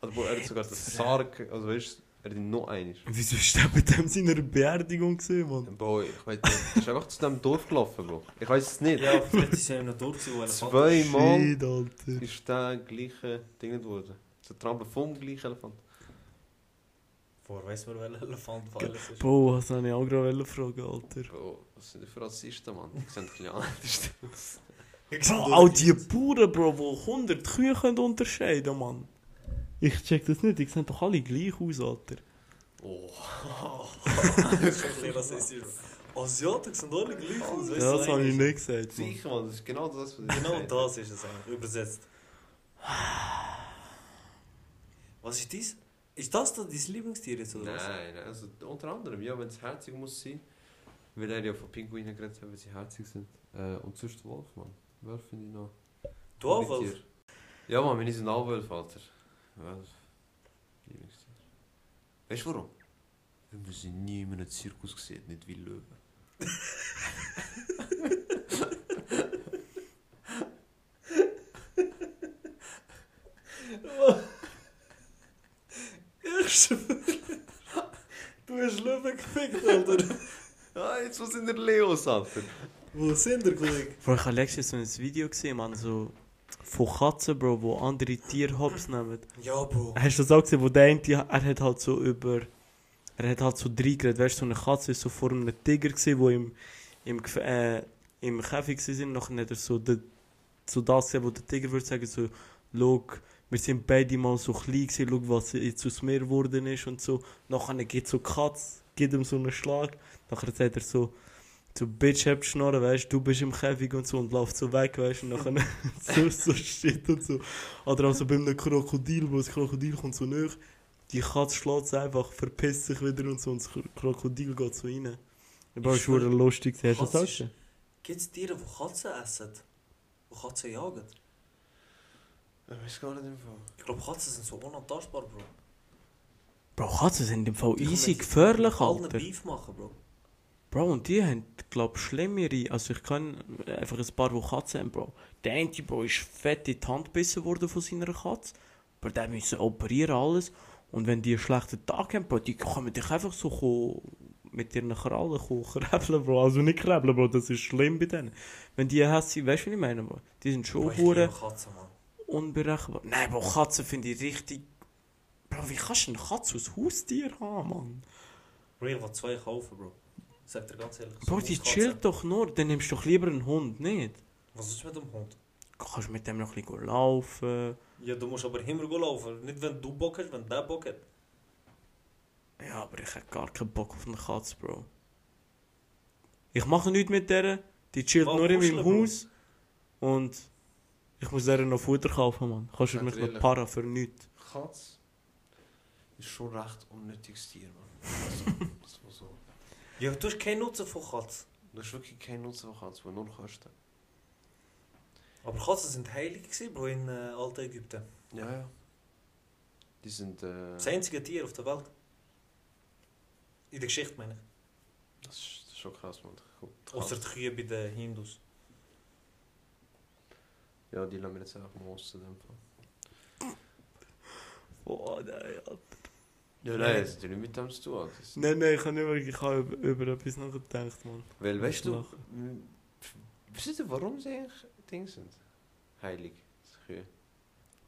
Also, er hat sogar den Sarg, also weißt er hat ihn noch einmal. Wieso ist der bei dem seiner Beerdigung gesehen, Mann? Boah, ich weiß nicht, er ist einfach zu diesem Dorf gelaufen, Bro. Ich weiß es nicht. Ja, vielleicht ist er in einem Dorf, gewesen, wo Elefanten... Zweimal Shit, Alter. ist der gleiche Ding geworden. Der Trampel vom gleichen Elefant. Woher weiss man, welcher Elefant weil es ist? Bro, was habe ich auch gerade fragen, Alter. Bro, was sind die für Rassisten, Mann? Die sehen ein bisschen anders aus. Bro, auch die Bauern, Bro, die 100 Kühe können unterscheiden Mann. Ich check das nicht, die sehen doch alle gleich aus, Alter. Oh. ein bisschen rassistisch. Asiaten sind alle gleich aus, weißt Ja, du, das habe ich nicht gesagt. Mann. Sicher, man, das ist genau das, was ich Genau das ist es eigentlich, übersetzt. Was ist dies? Ist das da dein Lieblingstier jetzt, oder was? Nein, nein, also unter anderem, ja, wenn es herzig muss sein. Weil er ja von Pinguinen geredet hat, weil sie herzig sind. Äh, und sonst Wolf, Mann. Wolf finde ich noch. Du auch, Wolf? Ja, Mann, wir sind auch Wolf, Alter. Wolf. Lieblingstier. Weißt du warum? Weil wir sie nie in einem Zirkus gesehen, nicht wie Löwen. Ich schwöre. Du hast Löwen gefickt, Alter. Ah, jetzt was sind der Leos, Alter? Wo sind der Kollege? Bro, ich habe letztens so ein Video gesehen, man, so von Katzen, Bro, wo andere Tiere hops nehmen. Ja, Bro. Hast du das auch gesehen, wo der eine, er hat halt so über, er hat halt so drei geredet, weißt du, so eine Katze ist so vor einem Tiger gesehen, wo im, im, äh, im Käfig sind, nachher hat er so, de, so das gesehen, wo der Tiger würde sagen, so, schau, wir sind beide mal so klein gewesen, schau, was jetzt aus mir geworden ist und so. Nachher geht so Katze, gibt ihm so einen Schlag, nachher sagt er so, so, Bitch, habt Schnorren, weißt du, bist im Käfig und so und läuft so weg, weißt du, und nachher so, so shit und so. Oder auch so bei einem Krokodil, wo das Krokodil kommt so näher, die Katze schlägt es einfach, verpisst sich wieder und so und das Krokodil geht so rein. Aber Ich es war lustig, hast du das auch? Gibt es Tiere, die Katzen essen? Die Katzen jagen? Ich weiß gar nicht im Fall. Ich glaube, Katzen sind so unantastbar, Bro. Bro, Katzen sind im Fall easy gefährlich, mit allen Alter. Beef machen, Bro. Bro, und die haben, glaub ich, schlimmere. Also ich kann einfach ein paar, die Katzen haben, Bro. Der eine, Bro, ist fett in die Hand gebissen worden von seiner Katze. Aber der müssen operieren, alles. Und wenn die einen schlechten Tag haben, Bro, die können dich einfach so mit ihren Krallen krebeln, Bro. Also nicht krebeln, Bro, das ist schlimm bei denen. Wenn die hässlich, weißt du, was ich meine, Bro? Die sind schon hure Mann. unberechenbar. Nein, Bro, Katzen finde ich richtig... Bro, wie kannst du eine Katze als Haustier haben, Mann? Bro, ich will zwei kaufen, Bro. Sag dir ganz ehrlich. so Bro, die Katze. chillt doch nur. Dann nimmst du doch lieber einen Hund, nicht? Was ist mit dem Hund? Du kannst mit dem noch ein bisschen laufen. Ja, du musst aber immer laufen. Nicht wenn du Bock hast, wenn der Bock hat. Ja, aber ich hab gar keinen Bock auf eine Katze, Bro. Ich mache nichts mit der. Die chillt Warum nur in meinem Bro? Haus. Und ich muss der noch Futter kaufen, Mann. Kannst du mich ehrlich. para für nichts. Katz ist schon recht unnötiges Tier, Mann. Also, das war so. Ja, du hast keinen Nutzen von Katzen. Das ist wirklich kein Nutzen von Katz, weil nur Kosten. Aber Katzen sind heilig gewesen, Bro, in äh, alten Ägypten. Ja, ja. Die sind. Äh, Das einzige Tier auf der Welt. In der Geschichte, meine ich. das, ist, das ist schon krass. Gut, Außer die Kühe bei den Hindus. Ja, die lassen wir jetzt einfach mal aus zu dem Fall. Oh nein, Alter. Ja, nein, das hat ja nicht mit dem zu tun. Das- Nein, nein, ich habe nicht wirklich ich habe über, über etwas nachgedacht, Mann. Weil, weißt du, Lachen. m- wisst ihr, warum sie eigentlich Ding sind? Heilig. die Kühe.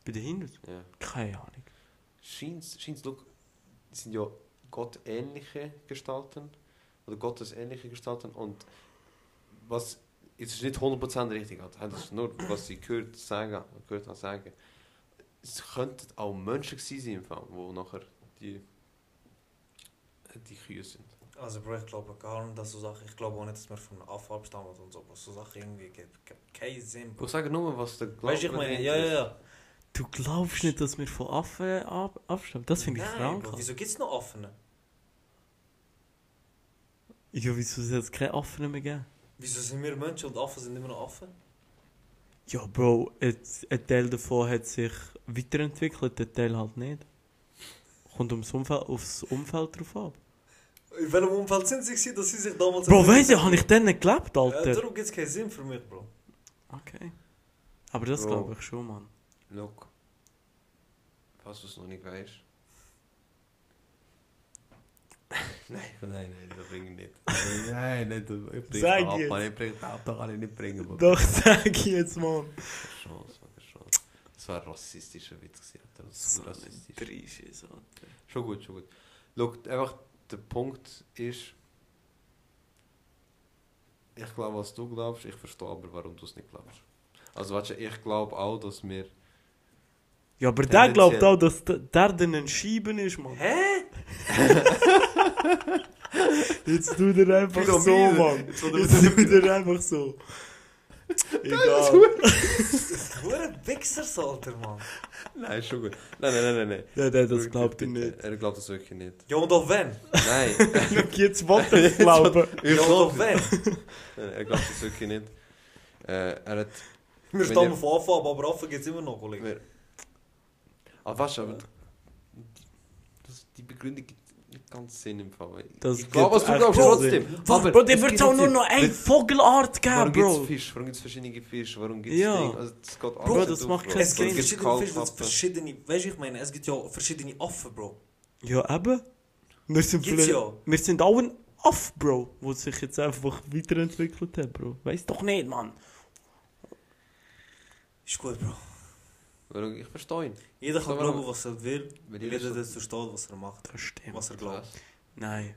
Bei den Hindus? Ja. Keine Ahnung. Scheint's, scheint's, look, die sind ja gottähnliche Gestalten. Oder gottesähnliche Gestalten. Und was, es ist nicht 100% richtig, Alter. das ist nur, was ich gehört, sagen, gehört sagen. Es könnten auch Menschen gewesen sein, im Fall, wo nachher die, die Kühe sind. Also, Bro, ich glaube gar nicht, dass so Sachen. Ich glaube auch nicht, dass wir von Affen abstammen und so. Was so Sachen irgendwie gibt, gibt keinen Sinn, Bro. Ich sage nur, was der Glaube Weißt du, ich meine, ja, ja, ja. Du glaubst nicht, dass wir von Affen ab abstammen? Das finde ich Nein, krank. Bro, wieso gibt es noch Affen? Ja, wieso soll es keine Affen mehr geben? Wieso sind wir Menschen und Affen sind immer noch Affen? Ja, Bro, ein Teil davon hat sich weiterentwickelt, ein Teil halt nicht. Kommt ums Umfeld, aufs Umfeld drauf ab. In welchem Umfeld sind sie, gewesen, dass sie sich damals... Bro, weißt du, habe ich dann nicht gelebt, Ja, Alter? darum gibt es keinen Sinn für mich, Bro. Okay. Aber das Bro. glaube ich schon, Mann. Look, falls du es noch nicht weißt. nein, nein, nein, das bringe ich nicht. nein, nicht, ich bringe Sag ab, ich bringe ab, da kann ich nicht bringen. Mann. Doch, sag ich jetzt, Mann. Chance, Mann. Das war ein rassistischer Witz, Alter. Das ist So ein rassistisch. Dreischiss, Alter. Schon gut, schon gut. Look, einfach der Punkt ist, ich glaube, was du glaubst, ich verstehe aber, warum du es nicht glaubst. Also, weißt du, ich glaube auch, dass wir. Ja, aber der glaubt auch, dass der dann ein Scheiben ist, Mann. Hä? Jetzt tu dir einfach so. Mann. Jetzt Jetzt er einfach so. Egal. Hure Wichsers, Alter, Mann. Nein, ist schon gut. Nein, nein, nein, nein. nein. Nein, nein, das glaubt ihr Bitte. nicht. Er glaubt das wirklich nicht. Ja, und auch wenn? Nein. Schau, jetzt wollte er es glauben. Ich Ja, und auch wenn? Nein, Er glaubt das wirklich nicht. Äh, er hat... Wir Wenn stammen ihr- von Anfang, an, aber Affen gibt es immer noch, Kollege. Wer- Ah, weißt du, aber... Die, das, die Begründung gibt nicht ganz Sinn im Fall. Das ich glaube, was du glaubst trotzdem. Aber, Bro, dir es wird auch nur Sinn. noch eine Vogelart Warum geben, gibt es Bro. Fisch? Warum gibt es verschiedene Fische? Warum gibt es Ja. Dinge? Also, das geht Bro, das macht keinen Es gibt Sinn. verschiedene Fische, Kalbhappen. verschiedene... Weißt du, ich meine, es gibt ja verschiedene Affen, Bro. Ja, eben. Wir sind, Gibt's ja. wir sind auch ein Aff, Bro, der sich jetzt einfach weiterentwickelt hat, Bro. Weißt doch nicht, Mann. Ist gut, Bro. Ich verstehe ihn. Jeder kann glauben, was er will. Wenn Jeder so- dazu steht, was er macht. Das stimmt. Was er glaubt. Nein.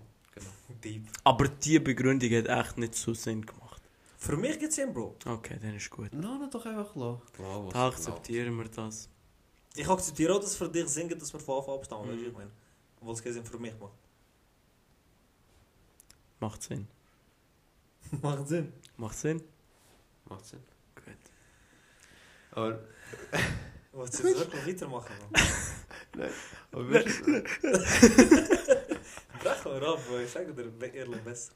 Deep. Aber die Begründung hat echt nicht so Sinn gemacht. Für mich gibt es Sinn, Bro. Okay, dann ist gut. Lass ihn doch einfach. Klar, was Da er akzeptieren wir das. Ich akzeptiere auch, dass für dich Sinn gibt, dass wir von Anfang an abstammen. Weißt du, Mhm. ich meine. Obwohl es keinen Sinn für mich macht. Macht Sinn. macht Sinn. Macht Sinn? Macht Sinn. Gut. Aber... Was du jetzt wirklich weitermachen, Bro? aber du, Brech mal ab. Ich sage dir ehrlich besser.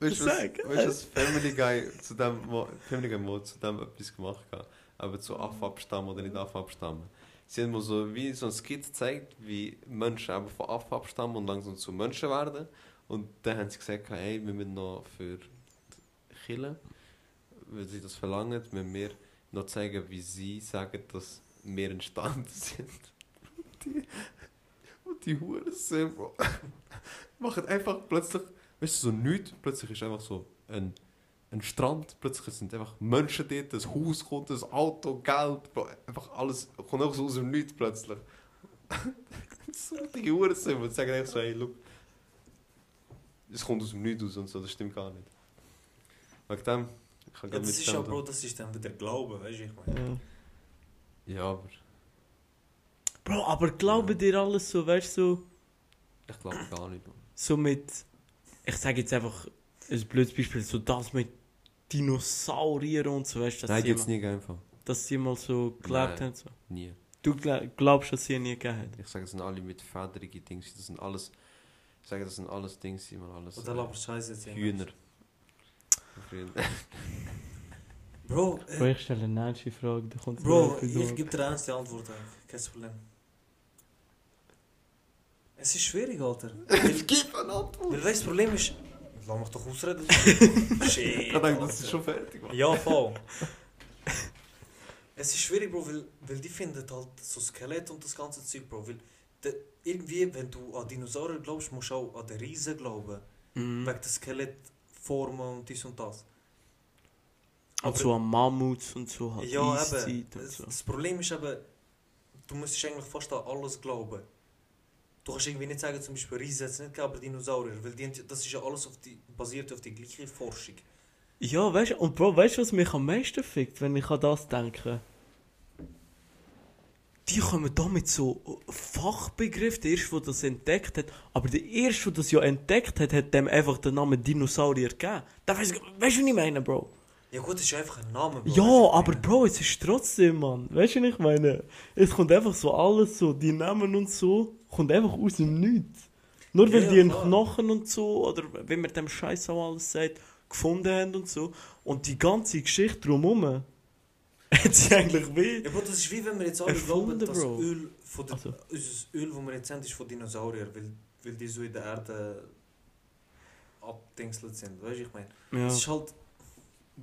weißt du, was, weißt, du, was Family Guy zu dem... Family Guy Mode zu dem etwas gemacht hat? Aber zu Affe abstammen oder nicht Affe abstammen. Sie haben mir so wie so ein Skit gezeigt, wie Menschen eben von Affe abstammen und langsam zu Menschen werden. Und dann haben sie gesagt, hey, wir müssen noch für die Kirche, weil sie das verlangen, müssen wir noch zeigen, wie sie sagen, dass wir entstanden sind. Und die, und die Huren sind, Bro. Machen einfach plötzlich, weißt du, so nichts, plötzlich ist einfach so ein, ein Strand, plötzlich sind einfach Menschen dort, ein Haus kommt, ein Auto, Geld, Bro. einfach alles, kommt einfach so aus dem Nichts plötzlich. so die Huren sind, und sagen einfach so, hey, look, es kommt aus dem Nichts aus und so, das stimmt gar nicht. Wegen dem, ich kann Ja, das ist ja, Bro, das ist dann wieder Glauben, weißt du, ich meine. Ja. Ja, aber Bro, aber glauben dir alles so, weißt du, so, ich glaube gar nicht. Bro. so mit. Ich sage jetzt einfach ein blödes Beispiel, so das mit Dinosauriern und so, weißt du, Nein, mal- nie einfach. dass sie mal so gelebt haben. So. Nie. Du gla- glaubst, dass sie nie gegeben hat? Ich sage, das sind alle mit federigen Dings. Das sind alles. Ich sage, das sind alles Dings, die man alles. Oder laberst Scheiße jetzt. Hühner. Früher. Bro, Bro, äh, ich stelle eine nächste Frage, da kommt Bro, ich gebe dir ernst die Antwort. Kein Problem. Es ist schwierig, Alter. Weil, Gib eine Antwort! weil weißt, das Problem ist... Lass mich doch ausreden. Shit. Ich denke, das ist schon fertig. Mann. Ja, voll. es ist schwierig, Bro, weil, weil die finden halt so Skelett und das ganze Zeug, Bro. Weil de, irgendwie, wenn du an Dinosaurier glaubst, musst du auch an den Riesen glauben. Mhm. Wegen der Skelettformen und dies und das. Und so an Mammuts und so halt. Ja, Eiszeit eben. und so. das Problem ist eben, du musst eigentlich fast an alles glauben. Du kannst irgendwie nicht sagen, zum Beispiel Riesen hat es nicht gegeben, aber Dinosaurier, weil die, das ist ja alles auf die, basiert auf die gleiche Forschung. Ja, weißt du, und Bro, weißt du, was mich am meisten fickt, wenn ich an das denke? Die kommen da mit so Fachbegriffen, der erste, der das entdeckt hat, aber der erste, der das ja entdeckt hat, hat dem einfach den Namen Dinosaurier gegeben. Da weißt, du- weißt du, was ich meine, Bro? Ja gut, das ist ja einfach ein Name. Bro. Ja, aber? Bro, es ist trotzdem, Mann. Weißt du, was ich meine? Es kommt einfach so alles so, die Namen und so, kommt einfach aus dem Nichts. Nur weil Ja, die einen klar. Knochen und so, oder wenn man dem Scheiß auch alles sagt, gefunden haben und so. Und die ganze Geschichte drumherum hat sie eigentlich weh. Ja, Bro, das ist wie wenn wir jetzt alle Erfunden, glauben, dass Bro. Öl von der, Also. unser Öl, das wir jetzt haben, ist von Dinosauriern, weil, weil die so in der Erde abdingselt sind. Weißt du, ich meine? Ja. Es ist halt...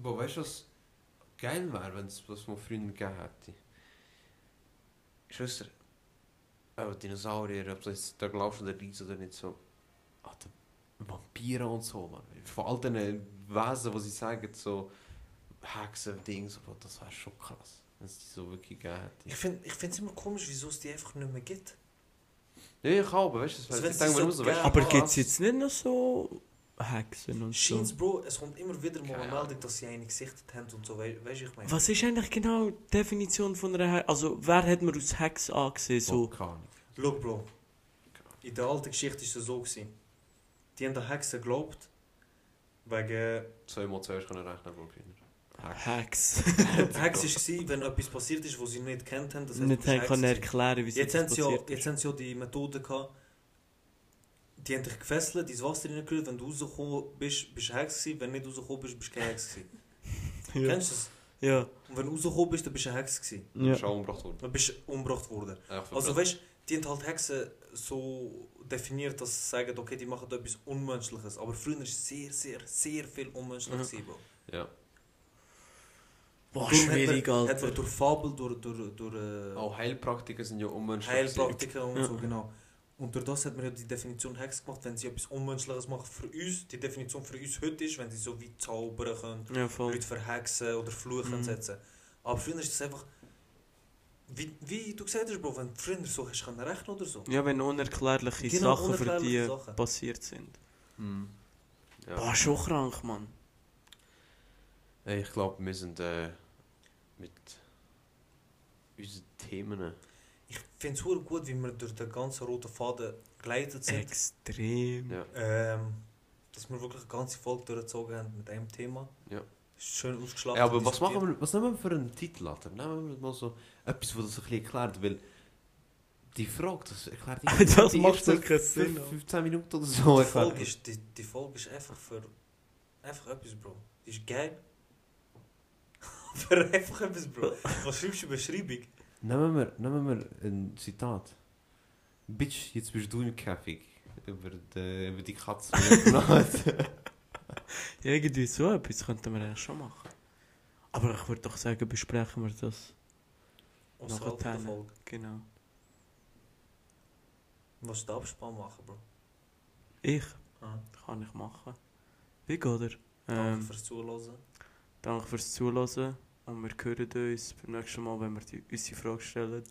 Boah, weißt du, was geil wäre, wenn es was man früher gegeben hätte? Schwester, aber Dinosaurier, ob du jetzt da glaubst oder nicht oder nicht so. Ah, Vampire und so, man. Von all diesen Wesen, die sie sagen, so Hexen, Dings, so, boah, das wäre schon krass, wenn es die so wirklich gegeben hätte. Ich finde ich es immer komisch, wieso es die einfach nicht mehr gibt. Ja, ich auch, weißt du, das Also ich denke mir so weißt Aber gibt es jetzt nicht noch so Hexen und so? Scheins, Bro, es kommt immer wieder mal eine. Meldung, dass sie eine gesichtet haben und so, weißt du, ich meine? Was ist eigentlich genau die Definition von einer Hex? Also, wer hat man als Hex angesehen? so, So, Ahnung. Look, Bro. in der alten Geschichte ist es so gewesen. Die haben an Hexen geglaubt, wegen... Zwei mal zwei können rechnen, Bro. Kinder. Hacks. Hex war, wenn etwas passiert ist, was sie nicht kennt haben, das heißt, Nicht haben können Hex erklären, wie es sie ja, passiert jetzt haben sie ja die Methode gehabt, die haben dich gefesselt, ins Wasser reingerührt, wenn du rausgekommen bist, bist du Hex gewesen, wenn nicht rausgekommen bist, bist du kein Hex gewesen. Ja. Kennst du das? Ja. Und wenn du rausgekommen bist, dann bist du ein Hex gewesen. Ja. ja. Ist auch umgebracht worden. Dann bist du umgebracht worden. Also weißt du, die haben halt Hexen so definiert, dass sie sagen, okay, die machen etwas Unmenschliches. Aber früher war sehr, sehr, sehr viel unmenschlich. Mhm. Ja. Boah, man- schwierig, Hat man Alter. durch Fabel, durch, durch, durch äh, Auch Heilpraktiker sind ja unmenschlich. Heilpraktiker und Ja. so, genau. Und durch das hat man ja die Definition Hex gemacht, wenn sie etwas Unmenschliches machen für uns. Die Definition für uns heute ist, wenn sie so wie zaubern können, Ja. Leute verhexen oder Fluchen Mhm. setzen. Aber früher ist das einfach. Wie, wie du gesagt hast, Bro, wenn du früher so hast können rechnen oder so. Ja, wenn unerklärliche Genau, Sachen für unerklärliche die Sachen. passiert sind. Hm. Ja. Boah, schon krank, Mann. Ey, ich glaube, wir sind äh, mit unseren Themen. Ich finde es gut, wie wir durch den ganzen roten Faden geleitet sind. Extrem. Ja. Ähm, dass wir wirklich eine ganze Folge durchgezogen haben mit einem Thema. Ja. Ist schön ausgeschlagen. Ja, aber was machen wir, was nehmen wir für einen Titel, Alter? Nehmen wir mal so etwas, was das ein bisschen erklärt, weil die Frage, das erklärt Das die macht ersten doch keinen Sinn, fünf- 15 Minuten oder so. Die Folge, ist, die, die Folge ist einfach für. Einfach etwas, Bro. Die ist geil. für einfach etwas, Bro. Was schreibst du Beschreibung? Nehmen wir, nehmen wir ein Zitat. Bitch, jetzt bist du im Käfig. Über die, über die Katze. Ja, irgendwie so etwas könnten wir eigentlich schon machen. Aber ich würde doch sagen, besprechen wir das. Außerhalb der. Folge. Genau. Was der Abspann machen, Bro? Ich? Ah, Kann ich machen. Wie geht er? danke Ähm, fürs Zuhören. danke fürs Zuhören. Und wir hören uns beim nächsten Mal, wenn wir die, unsere Frage stellen.